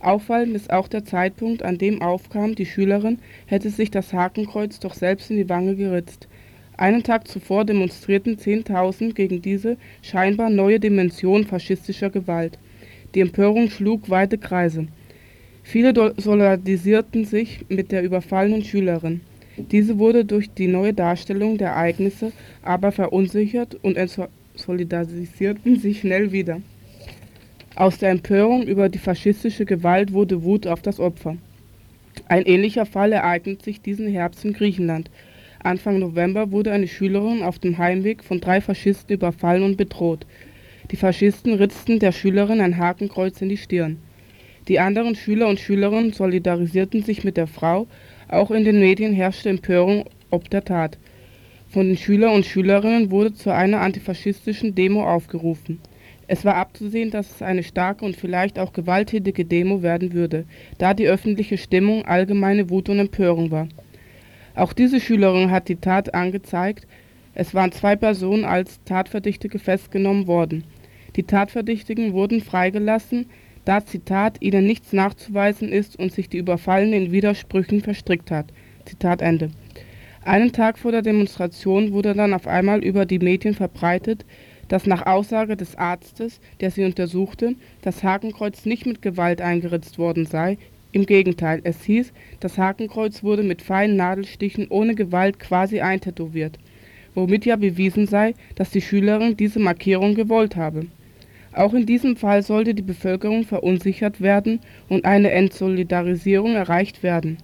Auffallend ist auch der Zeitpunkt, an dem aufkam, die Schülerin hätte sich das Hakenkreuz doch selbst in die Wange geritzt. Einen Tag zuvor demonstrierten 10.000 gegen diese scheinbar neue Dimension faschistischer Gewalt. Die Empörung schlug weite Kreise. Viele solidarisierten sich mit der überfallenen Schülerin. Diese wurde durch die neue Darstellung der Ereignisse aber verunsichert und solidarisierten sich schnell wieder. Aus der Empörung über die faschistische Gewalt wurde Wut auf das Opfer. Ein ähnlicher Fall ereignet sich diesen Herbst in Griechenland. Anfang November wurde eine Schülerin auf dem Heimweg von drei Faschisten überfallen und bedroht. Die Faschisten ritzten der Schülerin ein Hakenkreuz in die Stirn. Die anderen Schüler und Schülerinnen solidarisierten sich mit der Frau, auch in den Medien herrschte Empörung ob der Tat. Von den Schülern und Schülerinnen wurde zu einer antifaschistischen Demo aufgerufen. Es war abzusehen, dass es eine starke und vielleicht auch gewalttätige Demo werden würde, da die öffentliche Stimmung allgemeine Wut und Empörung war. Auch diese Schülerin hat die Tat angezeigt. Es waren zwei Personen als Tatverdächtige festgenommen worden. Die Tatverdächtigen wurden freigelassen, da Zitat ihnen nichts nachzuweisen ist und sich die Überfallene in Widersprüchen verstrickt hat. Zitat Ende. Einen Tag vor der Demonstration wurde dann auf einmal über die Medien verbreitet, dass nach Aussage des Arztes, der sie untersuchte, das Hakenkreuz nicht mit Gewalt eingeritzt worden sei. Im Gegenteil, es hieß, das Hakenkreuz wurde mit feinen Nadelstichen ohne Gewalt quasi eintätowiert, womit ja bewiesen sei, dass die Schülerin diese Markierung gewollt habe. Auch in diesem Fall sollte die Bevölkerung verunsichert werden und eine Entsolidarisierung erreicht werden.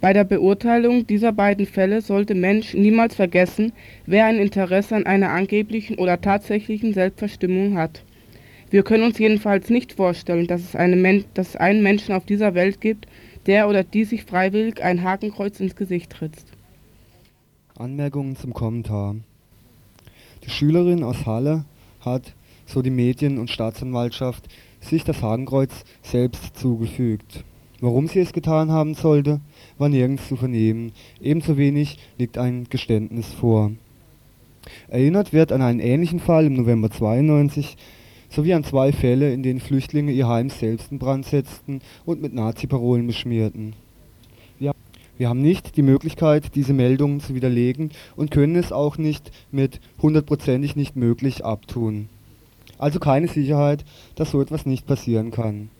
Bei der Beurteilung dieser beiden Fälle sollte Mensch niemals vergessen, wer ein Interesse an einer angeblichen oder tatsächlichen Selbstverstimmung hat. Wir können uns jedenfalls nicht vorstellen, dass es, eine, dass es einen Menschen auf dieser Welt gibt, der oder die sich freiwillig ein Hakenkreuz ins Gesicht ritzt. Anmerkungen zum Kommentar. Die Schülerin aus Halle hat, so die Medien und Staatsanwaltschaft, sich das Hakenkreuz selbst zugefügt. Warum sie es getan haben sollte, war nirgends zu vernehmen, ebenso wenig liegt ein Geständnis vor. Erinnert wird an einen ähnlichen Fall im November 92 sowie an zwei Fälle, in denen Flüchtlinge ihr Heim selbst in Brand setzten und mit Nazi-Parolen beschmierten. Wir, haben nicht die Möglichkeit, diese Meldungen zu widerlegen und können es auch nicht mit hundertprozentig nicht möglich abtun. Also keine Sicherheit, dass so etwas nicht passieren kann.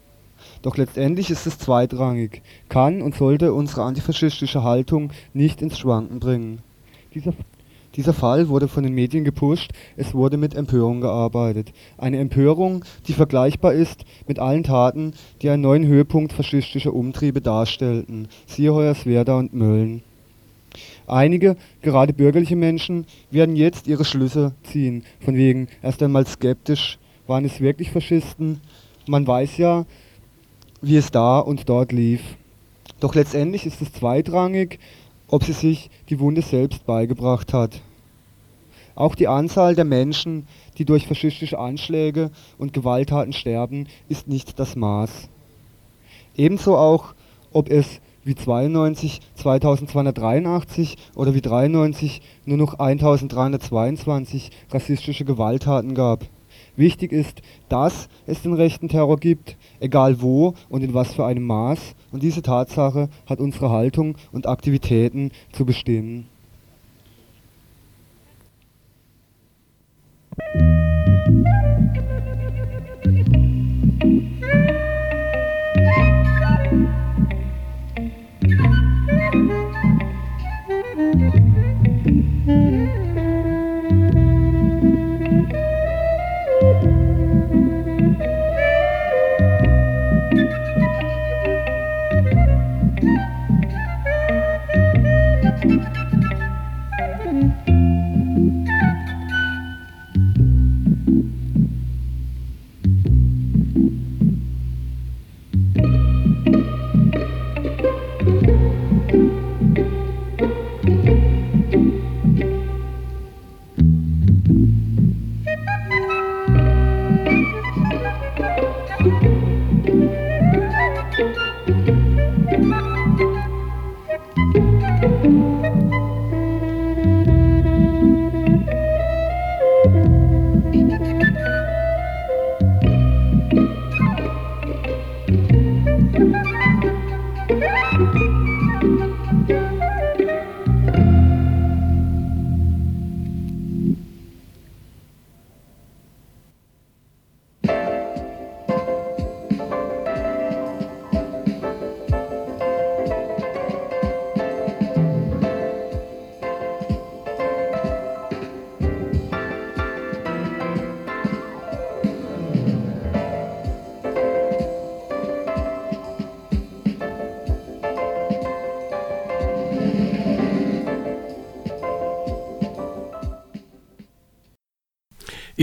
Doch letztendlich ist es zweitrangig, kann und sollte unsere antifaschistische Haltung nicht ins Schwanken bringen. Dieser, dieser Fall wurde von den Medien gepusht, es wurde mit Empörung gearbeitet. Eine Empörung, die vergleichbar ist mit allen Taten, die einen neuen Höhepunkt faschistischer Umtriebe darstellten, siehe Hoyerswerda und Mölln. Einige, gerade bürgerliche Menschen, werden jetzt ihre Schlüsse ziehen, von wegen erst einmal skeptisch, waren es wirklich Faschisten? Man weiß ja, wie es da und dort lief. Doch letztendlich ist es zweitrangig, ob sie sich die Wunde selbst beigebracht hat. Auch die Anzahl der Menschen, die durch faschistische Anschläge und Gewalttaten sterben, ist nicht das Maß. Ebenso auch, ob es wie 92 2283 oder wie 93 nur noch 1322 rassistische Gewalttaten gab. Wichtig ist, dass es den rechten Terror gibt, egal wo und in was für einem Maß, und diese Tatsache hat unsere Haltung und Aktivitäten zu bestimmen.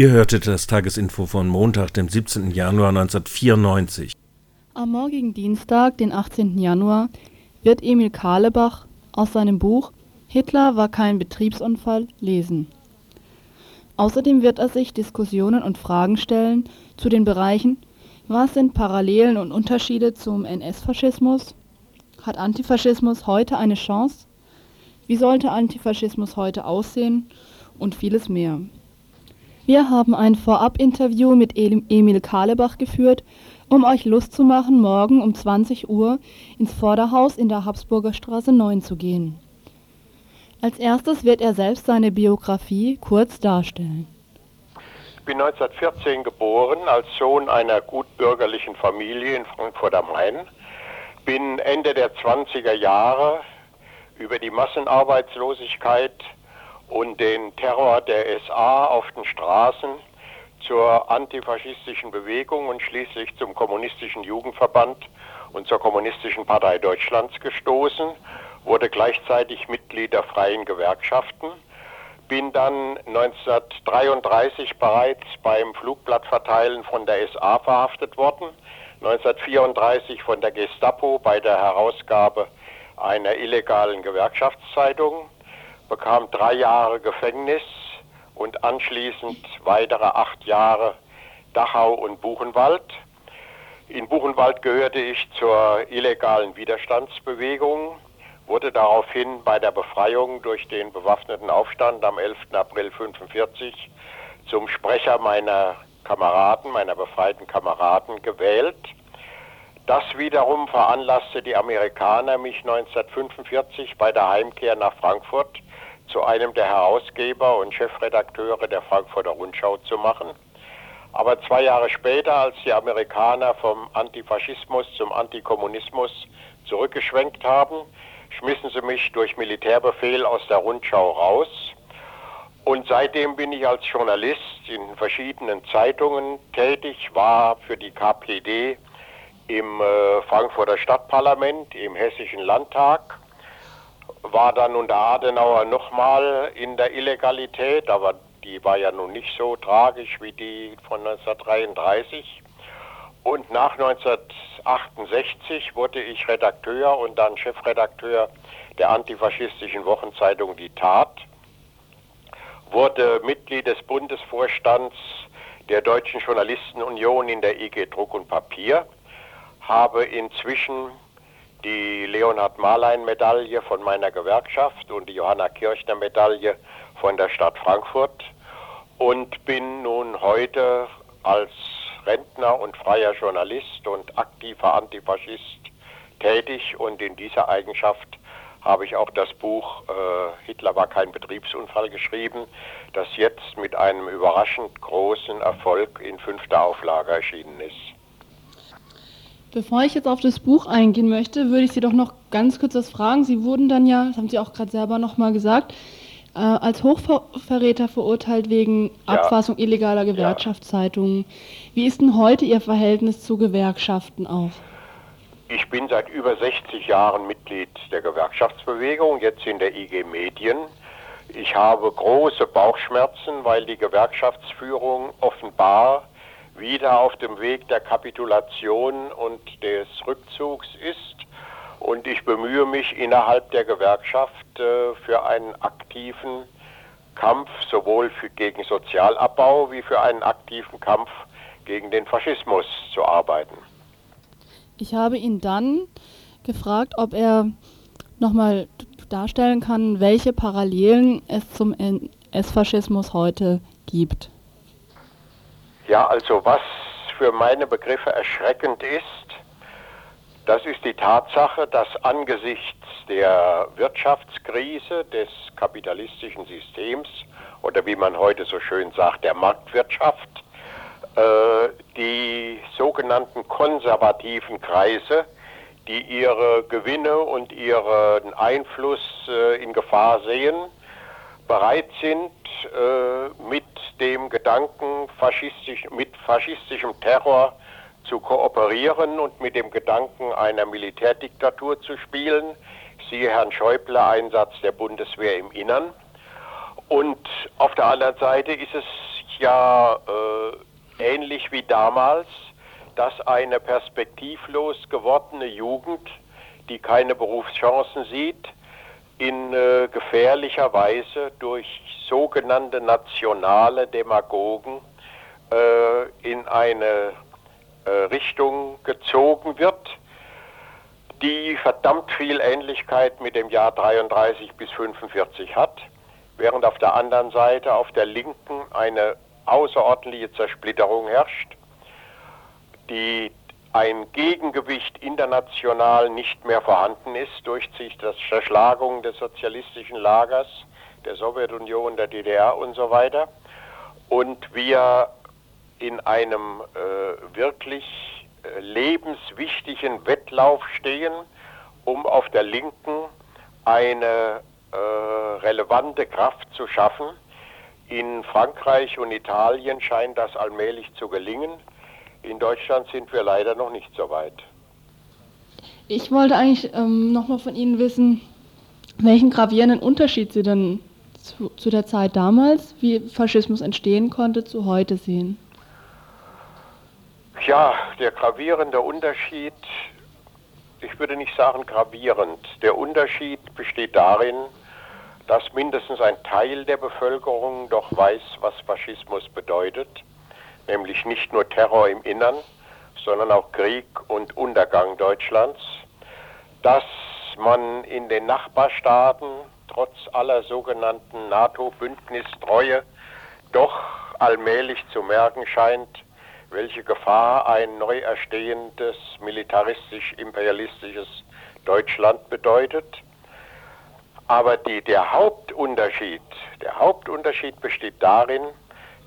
Ihr hörtet das Tagesinfo von Montag, dem 17. Januar 1994. Am morgigen Dienstag, den 18. Januar, wird Emil Karlebach aus seinem Buch Hitler war kein Betriebsunfall lesen. Außerdem wird er sich Diskussionen und Fragen stellen zu den Bereichen Was sind Parallelen und Unterschiede zum NS-Faschismus? Hat Antifaschismus heute eine Chance? Wie sollte Antifaschismus heute aussehen? Und vieles mehr. Wir haben ein Vorab-Interview mit Emil Kahlebach geführt, um euch Lust zu machen, morgen um 20 Uhr ins Vorderhaus in der Habsburger Straße 9 zu gehen. Als erstes wird er selbst seine Biografie kurz darstellen. Ich bin 1914 geboren als Sohn einer gutbürgerlichen Familie in Frankfurt am Main. Bin Ende der 20er Jahre über die Massenarbeitslosigkeit und den Terror der SA auf den Straßen zur antifaschistischen Bewegung und schließlich zum kommunistischen Jugendverband und zur kommunistischen Partei Deutschlands gestoßen wurde gleichzeitig Mitglied der freien Gewerkschaften, bin dann 1933 bereits beim Flugblattverteilen von der SA verhaftet worden, 1934 von der Gestapo bei der Herausgabe einer illegalen Gewerkschaftszeitung, bekam drei Jahre Gefängnis und anschließend weitere acht Jahre Dachau und Buchenwald. In Buchenwald gehörte ich zur illegalen Widerstandsbewegung, wurde daraufhin bei der Befreiung durch den bewaffneten Aufstand am 11. April 1945 zum Sprecher meiner Kameraden, meiner befreiten Kameraden gewählt. Das wiederum veranlasste die Amerikaner, mich 1945 bei der Heimkehr nach Frankfurt zu einem der Herausgeber und Chefredakteure der Frankfurter Rundschau zu machen. Aber zwei Jahre später, als die Amerikaner vom Antifaschismus zum Antikommunismus zurückgeschwenkt haben, schmissen sie mich durch Militärbefehl aus der Rundschau raus. Und seitdem bin ich als Journalist in verschiedenen Zeitungen tätig, war für die KPD im äh, Frankfurter Stadtparlament, im Hessischen Landtag, war dann unter Adenauer nochmal in der Illegalität, aber die war ja nun nicht so tragisch wie die von 1933. Und nach 1968 wurde ich Redakteur und dann Chefredakteur der antifaschistischen Wochenzeitung Die Tat, wurde Mitglied des Bundesvorstands der Deutschen Journalistenunion in der IG Druck und Papier, habe inzwischen die Leonhard Marlein-Medaille von meiner Gewerkschaft und die Johanna Kirchner-Medaille von der Stadt Frankfurt und bin nun heute als Rentner und freier Journalist und aktiver Antifaschist tätig und in dieser Eigenschaft habe ich auch das Buch äh, Hitler war kein Betriebsunfall geschrieben, das jetzt mit einem überraschend großen Erfolg in fünfter Auflage erschienen ist. Bevor ich jetzt auf das Buch eingehen möchte, würde ich Sie doch noch ganz kurz was fragen. Sie wurden dann ja, das haben Sie auch gerade selber nochmal gesagt, äh, als Hochverräter verurteilt wegen ja. Abfassung illegaler Gewerkschaftszeitungen. Wie ist denn heute Ihr Verhältnis zu Gewerkschaften auch? Ich bin seit über 60 Jahren Mitglied der Gewerkschaftsbewegung, jetzt in der IG Medien. Ich habe große Bauchschmerzen, weil die Gewerkschaftsführung offenbar wieder auf dem Weg der Kapitulation und des Rückzugs ist. Und ich bemühe mich innerhalb der Gewerkschaft äh, für einen aktiven Kampf sowohl für, gegen Sozialabbau wie für einen aktiven Kampf gegen den Faschismus zu arbeiten. Ich habe ihn dann gefragt, ob er nochmal darstellen kann, welche Parallelen es zum NS-Faschismus heute gibt. Ja, also was für meine Begriffe erschreckend ist, das ist die Tatsache, dass angesichts der Wirtschaftskrise des kapitalistischen Systems oder wie man heute so schön sagt, der Marktwirtschaft, äh, die sogenannten konservativen Kreise, die ihre Gewinne und ihren Einfluss äh, in Gefahr sehen, bereit sind, äh, mit dem Gedanken faschistisch, mit faschistischem Terror zu kooperieren und mit dem Gedanken einer Militärdiktatur zu spielen. Siehe Herrn Schäuble, Einsatz der Bundeswehr im Innern. Und auf der anderen Seite ist es ja äh, ähnlich wie damals, dass eine perspektivlos gewordene Jugend, die keine Berufschancen sieht, in äh, gefährlicher Weise durch sogenannte nationale Demagogen äh, in eine äh, Richtung gezogen wird, die verdammt viel Ähnlichkeit mit dem Jahr 33 bis 45 hat, während auf der anderen Seite auf der Linken eine außerordentliche Zersplitterung herrscht, die ein Gegengewicht international nicht mehr vorhanden ist durch die Zerschlagung des sozialistischen Lagers, der Sowjetunion, der DDR und so weiter. Und wir in einem äh, wirklich äh, lebenswichtigen Wettlauf stehen, um auf der Linken eine äh, relevante Kraft zu schaffen. In Frankreich und Italien scheint das allmählich zu gelingen. In Deutschland sind wir leider noch nicht so weit. Ich wollte eigentlich ähm, nochmal von Ihnen wissen, welchen gravierenden Unterschied Sie denn zu, zu der Zeit damals, wie Faschismus entstehen konnte, zu heute sehen. Ja, der gravierende Unterschied, ich würde nicht sagen gravierend, der Unterschied besteht darin, dass mindestens ein Teil der Bevölkerung doch weiß, was Faschismus bedeutet, nämlich nicht nur Terror im Innern, sondern auch Krieg und Untergang Deutschlands, dass man in den Nachbarstaaten trotz aller sogenannten NATO-Bündnistreue doch allmählich zu merken scheint, welche Gefahr ein neu erstehendes militaristisch-imperialistisches Deutschland bedeutet. Aber die, der Hauptunterschied, der Hauptunterschied besteht darin,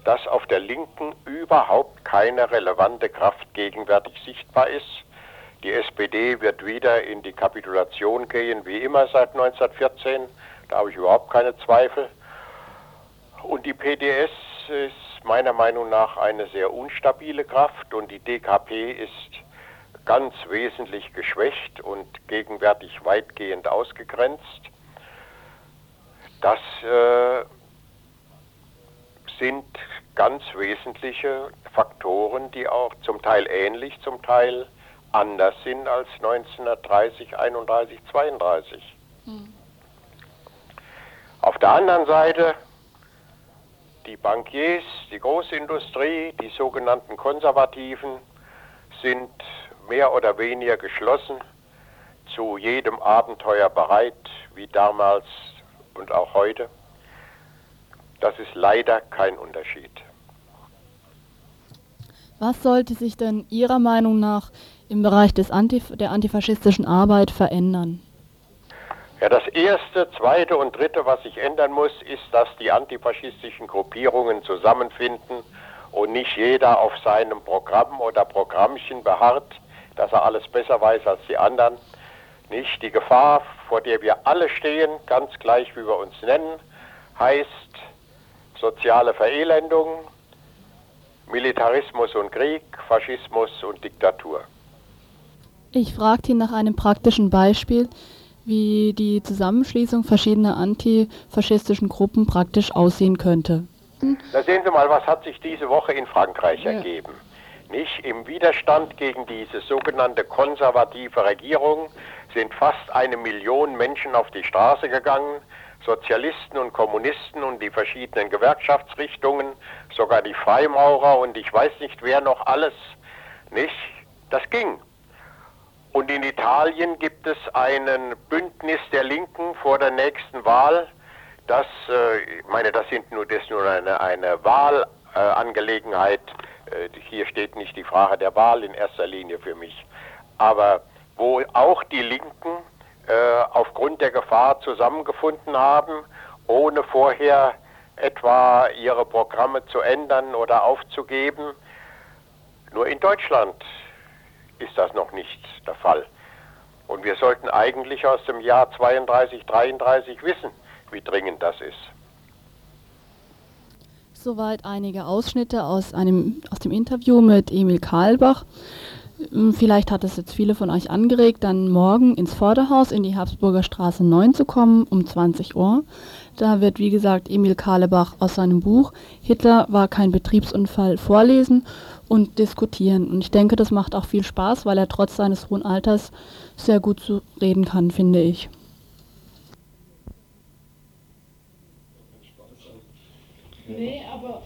dass auf der Linken überhaupt keine relevante Kraft gegenwärtig sichtbar ist. Die SPD wird wieder in die Kapitulation gehen, wie immer seit 1914. Da habe ich überhaupt keine Zweifel. Und die PDS ist meiner Meinung nach eine sehr unstabile Kraft und die DKP ist ganz wesentlich geschwächt und gegenwärtig weitgehend ausgegrenzt. Das äh, sind ganz wesentliche Faktoren, die auch zum Teil ähnlich, zum Teil anders sind als 1930, 31, 32. Hm. Auf der anderen Seite die Bankiers, die Großindustrie, die sogenannten Konservativen sind mehr oder weniger geschlossen, zu jedem Abenteuer bereit, wie damals und auch heute. Das ist leider kein Unterschied. Was sollte sich denn Ihrer Meinung nach im Bereich des Antif der antifaschistischen Arbeit verändern? Ja, das erste, zweite und dritte, was sich ändern muss, ist, dass die antifaschistischen Gruppierungen zusammenfinden und nicht jeder auf seinem Programm oder Programmchen beharrt, dass er alles besser weiß als die anderen. Nicht die Gefahr, vor der wir alle stehen, ganz gleich wie wir uns nennen, heißt soziale Verelendung, Militarismus und Krieg, Faschismus und Diktatur. Ich fragte ihn nach einem praktischen Beispiel, wie die Zusammenschließung verschiedener antifaschistischen Gruppen praktisch aussehen könnte. Da sehen Sie mal, was hat sich diese Woche in Frankreich ja. ergeben. Nicht? Im Widerstand gegen diese sogenannte konservative Regierung sind fast eine Million Menschen auf die Straße gegangen. Sozialisten und Kommunisten und die verschiedenen Gewerkschaftsrichtungen, sogar die Freimaurer und ich weiß nicht wer noch alles. Nicht? Das ging. Und in Italien gibt es ein Bündnis der Linken vor der nächsten Wahl. Das, äh, ich meine, das, sind nur, das ist nur eine, eine Wahlangelegenheit. Äh, hier steht nicht die Frage der Wahl in erster Linie für mich. Aber wo auch die Linken äh, aufgrund der Gefahr zusammengefunden haben, ohne vorher etwa ihre Programme zu ändern oder aufzugeben. Nur in Deutschland ist das noch nicht der Fall. Und wir sollten eigentlich aus dem Jahr 32, 33 wissen, wie dringend das ist. Soweit einige Ausschnitte aus, einem, aus dem Interview mit Emil Karlbach. Hm, vielleicht hat es jetzt viele von euch angeregt, dann morgen ins Vorderhaus in die Habsburger Straße 9 zu kommen um 20 Uhr. Da wird, wie gesagt, Emil Karlebach aus seinem Buch Hitler war kein Betriebsunfall vorlesen und diskutieren. Und ich denke, das macht auch viel Spaß, weil er trotz seines hohen Alters sehr gut zu reden kann, finde ich. Nee, aber.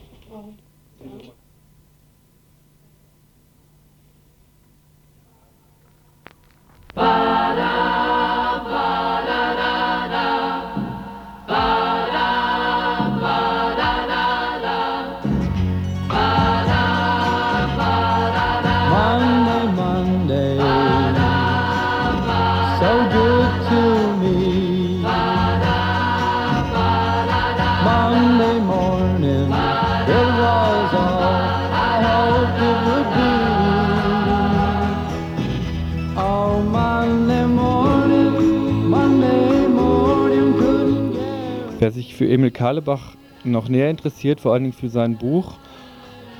Emil Karlebach noch näher interessiert, vor allen Dingen für sein Buch,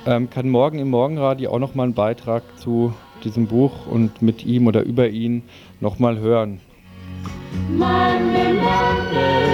ähm, kann morgen im Morgenradio auch nochmal einen Beitrag zu diesem Buch und mit ihm oder über ihn nochmal hören. Monday, Monday.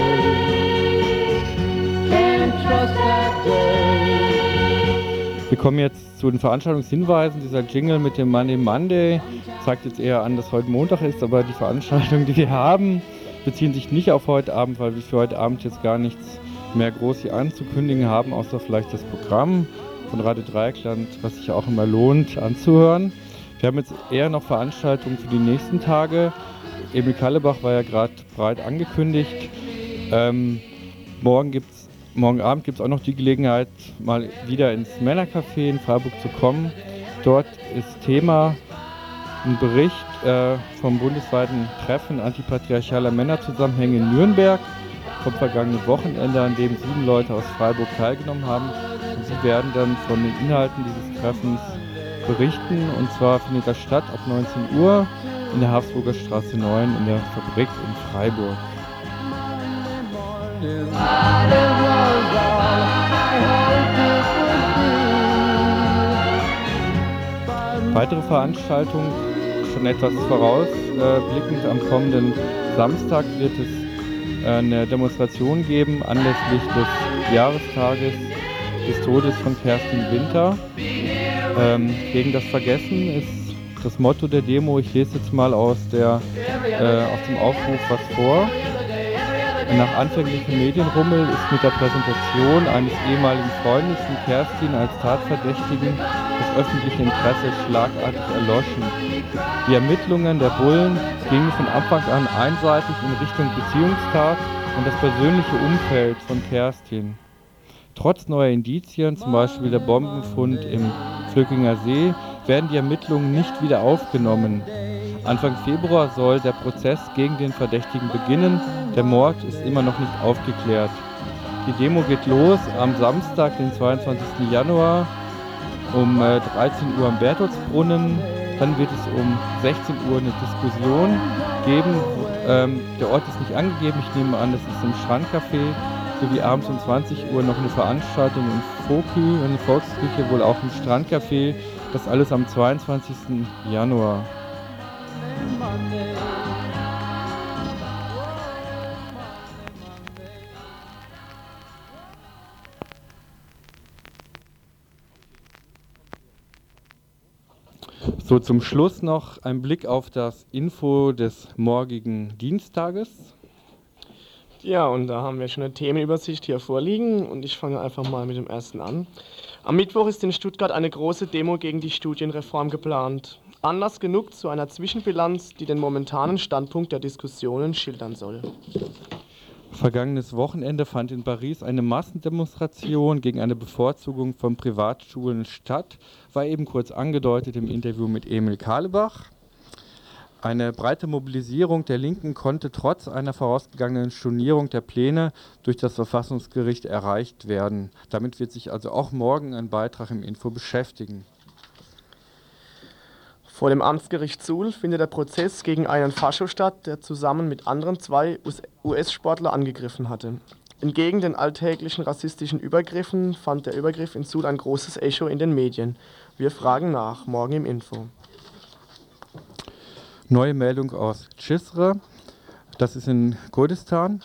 Wir kommen jetzt zu den Veranstaltungshinweisen. Dieser Jingle mit dem Monday Monday zeigt jetzt eher an, dass heute Montag ist, aber die Veranstaltungen, die wir haben, beziehen sich nicht auf heute Abend, weil wir für heute Abend jetzt gar nichts mehr groß hier anzukündigen haben, außer vielleicht das Programm von Radio Dreieckland, was sich auch immer lohnt anzuhören. Wir haben jetzt eher noch Veranstaltungen für die nächsten Tage. Emil Kallebach war ja gerade breit angekündigt. Ähm, morgen, gibt's, morgen Abend gibt es auch noch die Gelegenheit, mal wieder ins Männercafé in Freiburg zu kommen. Dort ist Thema ein Bericht äh, vom bundesweiten Treffen antipatriarchaler Männerzusammenhänge in Nürnberg vom vergangenen Wochenende, an dem sieben Leute aus Freiburg teilgenommen haben. Und sie werden dann von den Inhalten dieses Treffens berichten. Und zwar findet das statt ab 19 Uhr in der Habsburger Straße 9 in der Fabrik in Freiburg. Weitere Veranstaltungen, schon etwas vorausblickend, äh, am kommenden Samstag wird es eine Demonstration geben anlässlich des Jahrestages des Todes von Kerstin Winter. Ähm, gegen das Vergessen ist das Motto der Demo. Ich lese jetzt mal aus, der, äh, aus dem Aufruf was vor. Nach anfänglichem Medienrummel ist mit der Präsentation eines ehemaligen Freundes von Kerstin als Tatverdächtigen das öffentliche Interesse schlagartig erloschen. Die Ermittlungen der Bullen gingen von Anfang an einseitig in Richtung Beziehungstat und das persönliche Umfeld von Kerstin. Trotz neuer Indizien, zum Beispiel der Bombenfund im Flöckinger See, werden die Ermittlungen nicht wieder aufgenommen. Anfang Februar soll der Prozess gegen den Verdächtigen beginnen. Der Mord ist immer noch nicht aufgeklärt. Die Demo geht los am Samstag, den 22. Januar um 13 äh, Uhr am Bertoldsbrunnen. Dann wird es um 16 Uhr eine Diskussion geben. Ähm, der Ort ist nicht angegeben. Ich nehme an, das ist im Strandcafé. Sowie abends um 20 Uhr noch eine Veranstaltung im Fokü, eine Volksküche, wohl auch im Strandcafé. Das alles am 22. Januar. So, zum Schluss noch ein Blick auf das Info des morgigen Dienstages. Ja, und da haben wir schon eine Themenübersicht hier vorliegen und ich fange einfach mal mit dem ersten an. Am Mittwoch ist in Stuttgart eine große Demo gegen die Studienreform geplant. Anlass genug zu einer Zwischenbilanz, die den momentanen Standpunkt der Diskussionen schildern soll. Vergangenes Wochenende fand in Paris eine Massendemonstration gegen eine Bevorzugung von Privatschulen statt, war eben kurz angedeutet im Interview mit Emil Kahlebach. Eine breite Mobilisierung der Linken konnte trotz einer vorausgegangenen Stornierung der Pläne durch das Verfassungsgericht erreicht werden. Damit wird sich also auch morgen ein Beitrag im Info beschäftigen. Vor dem Amtsgericht Suhl findet der Prozess gegen einen Fascho statt, der zusammen mit anderen zwei US-Sportler angegriffen hatte. Entgegen den alltäglichen rassistischen Übergriffen fand der Übergriff in Suhl ein großes Echo in den Medien. Wir fragen nach, morgen im Info. Neue Meldung aus Chisre, das ist in Kurdistan.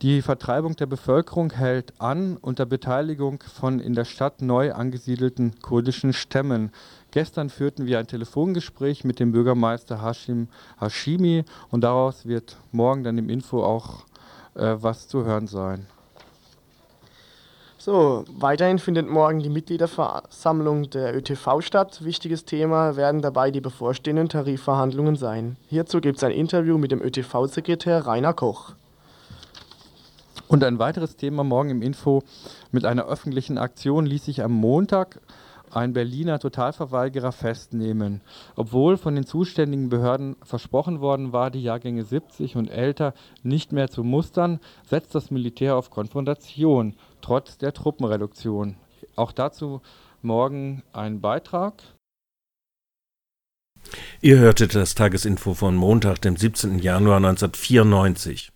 Die Vertreibung der Bevölkerung hält an unter Beteiligung von in der Stadt neu angesiedelten kurdischen Stämmen. Gestern führten wir ein Telefongespräch mit dem Bürgermeister Hashim Hashimi und daraus wird morgen dann im Info auch äh, was zu hören sein. So, weiterhin findet morgen die Mitgliederversammlung der ÖTV statt. Wichtiges Thema werden dabei die bevorstehenden Tarifverhandlungen sein. Hierzu gibt es ein Interview mit dem ÖTV-Sekretär Rainer Koch. Und ein weiteres Thema morgen im Info. Mit einer öffentlichen Aktion ließ sich am Montag ein Berliner Totalverweigerer festnehmen. Obwohl von den zuständigen Behörden versprochen worden war, die Jahrgänge 70 und älter nicht mehr zu mustern, setzt das Militär auf Konfrontation, trotz der Truppenreduktion. Auch dazu morgen ein Beitrag. Ihr hörtet das Tagesinfo von Montag, dem 17. Januar 1994.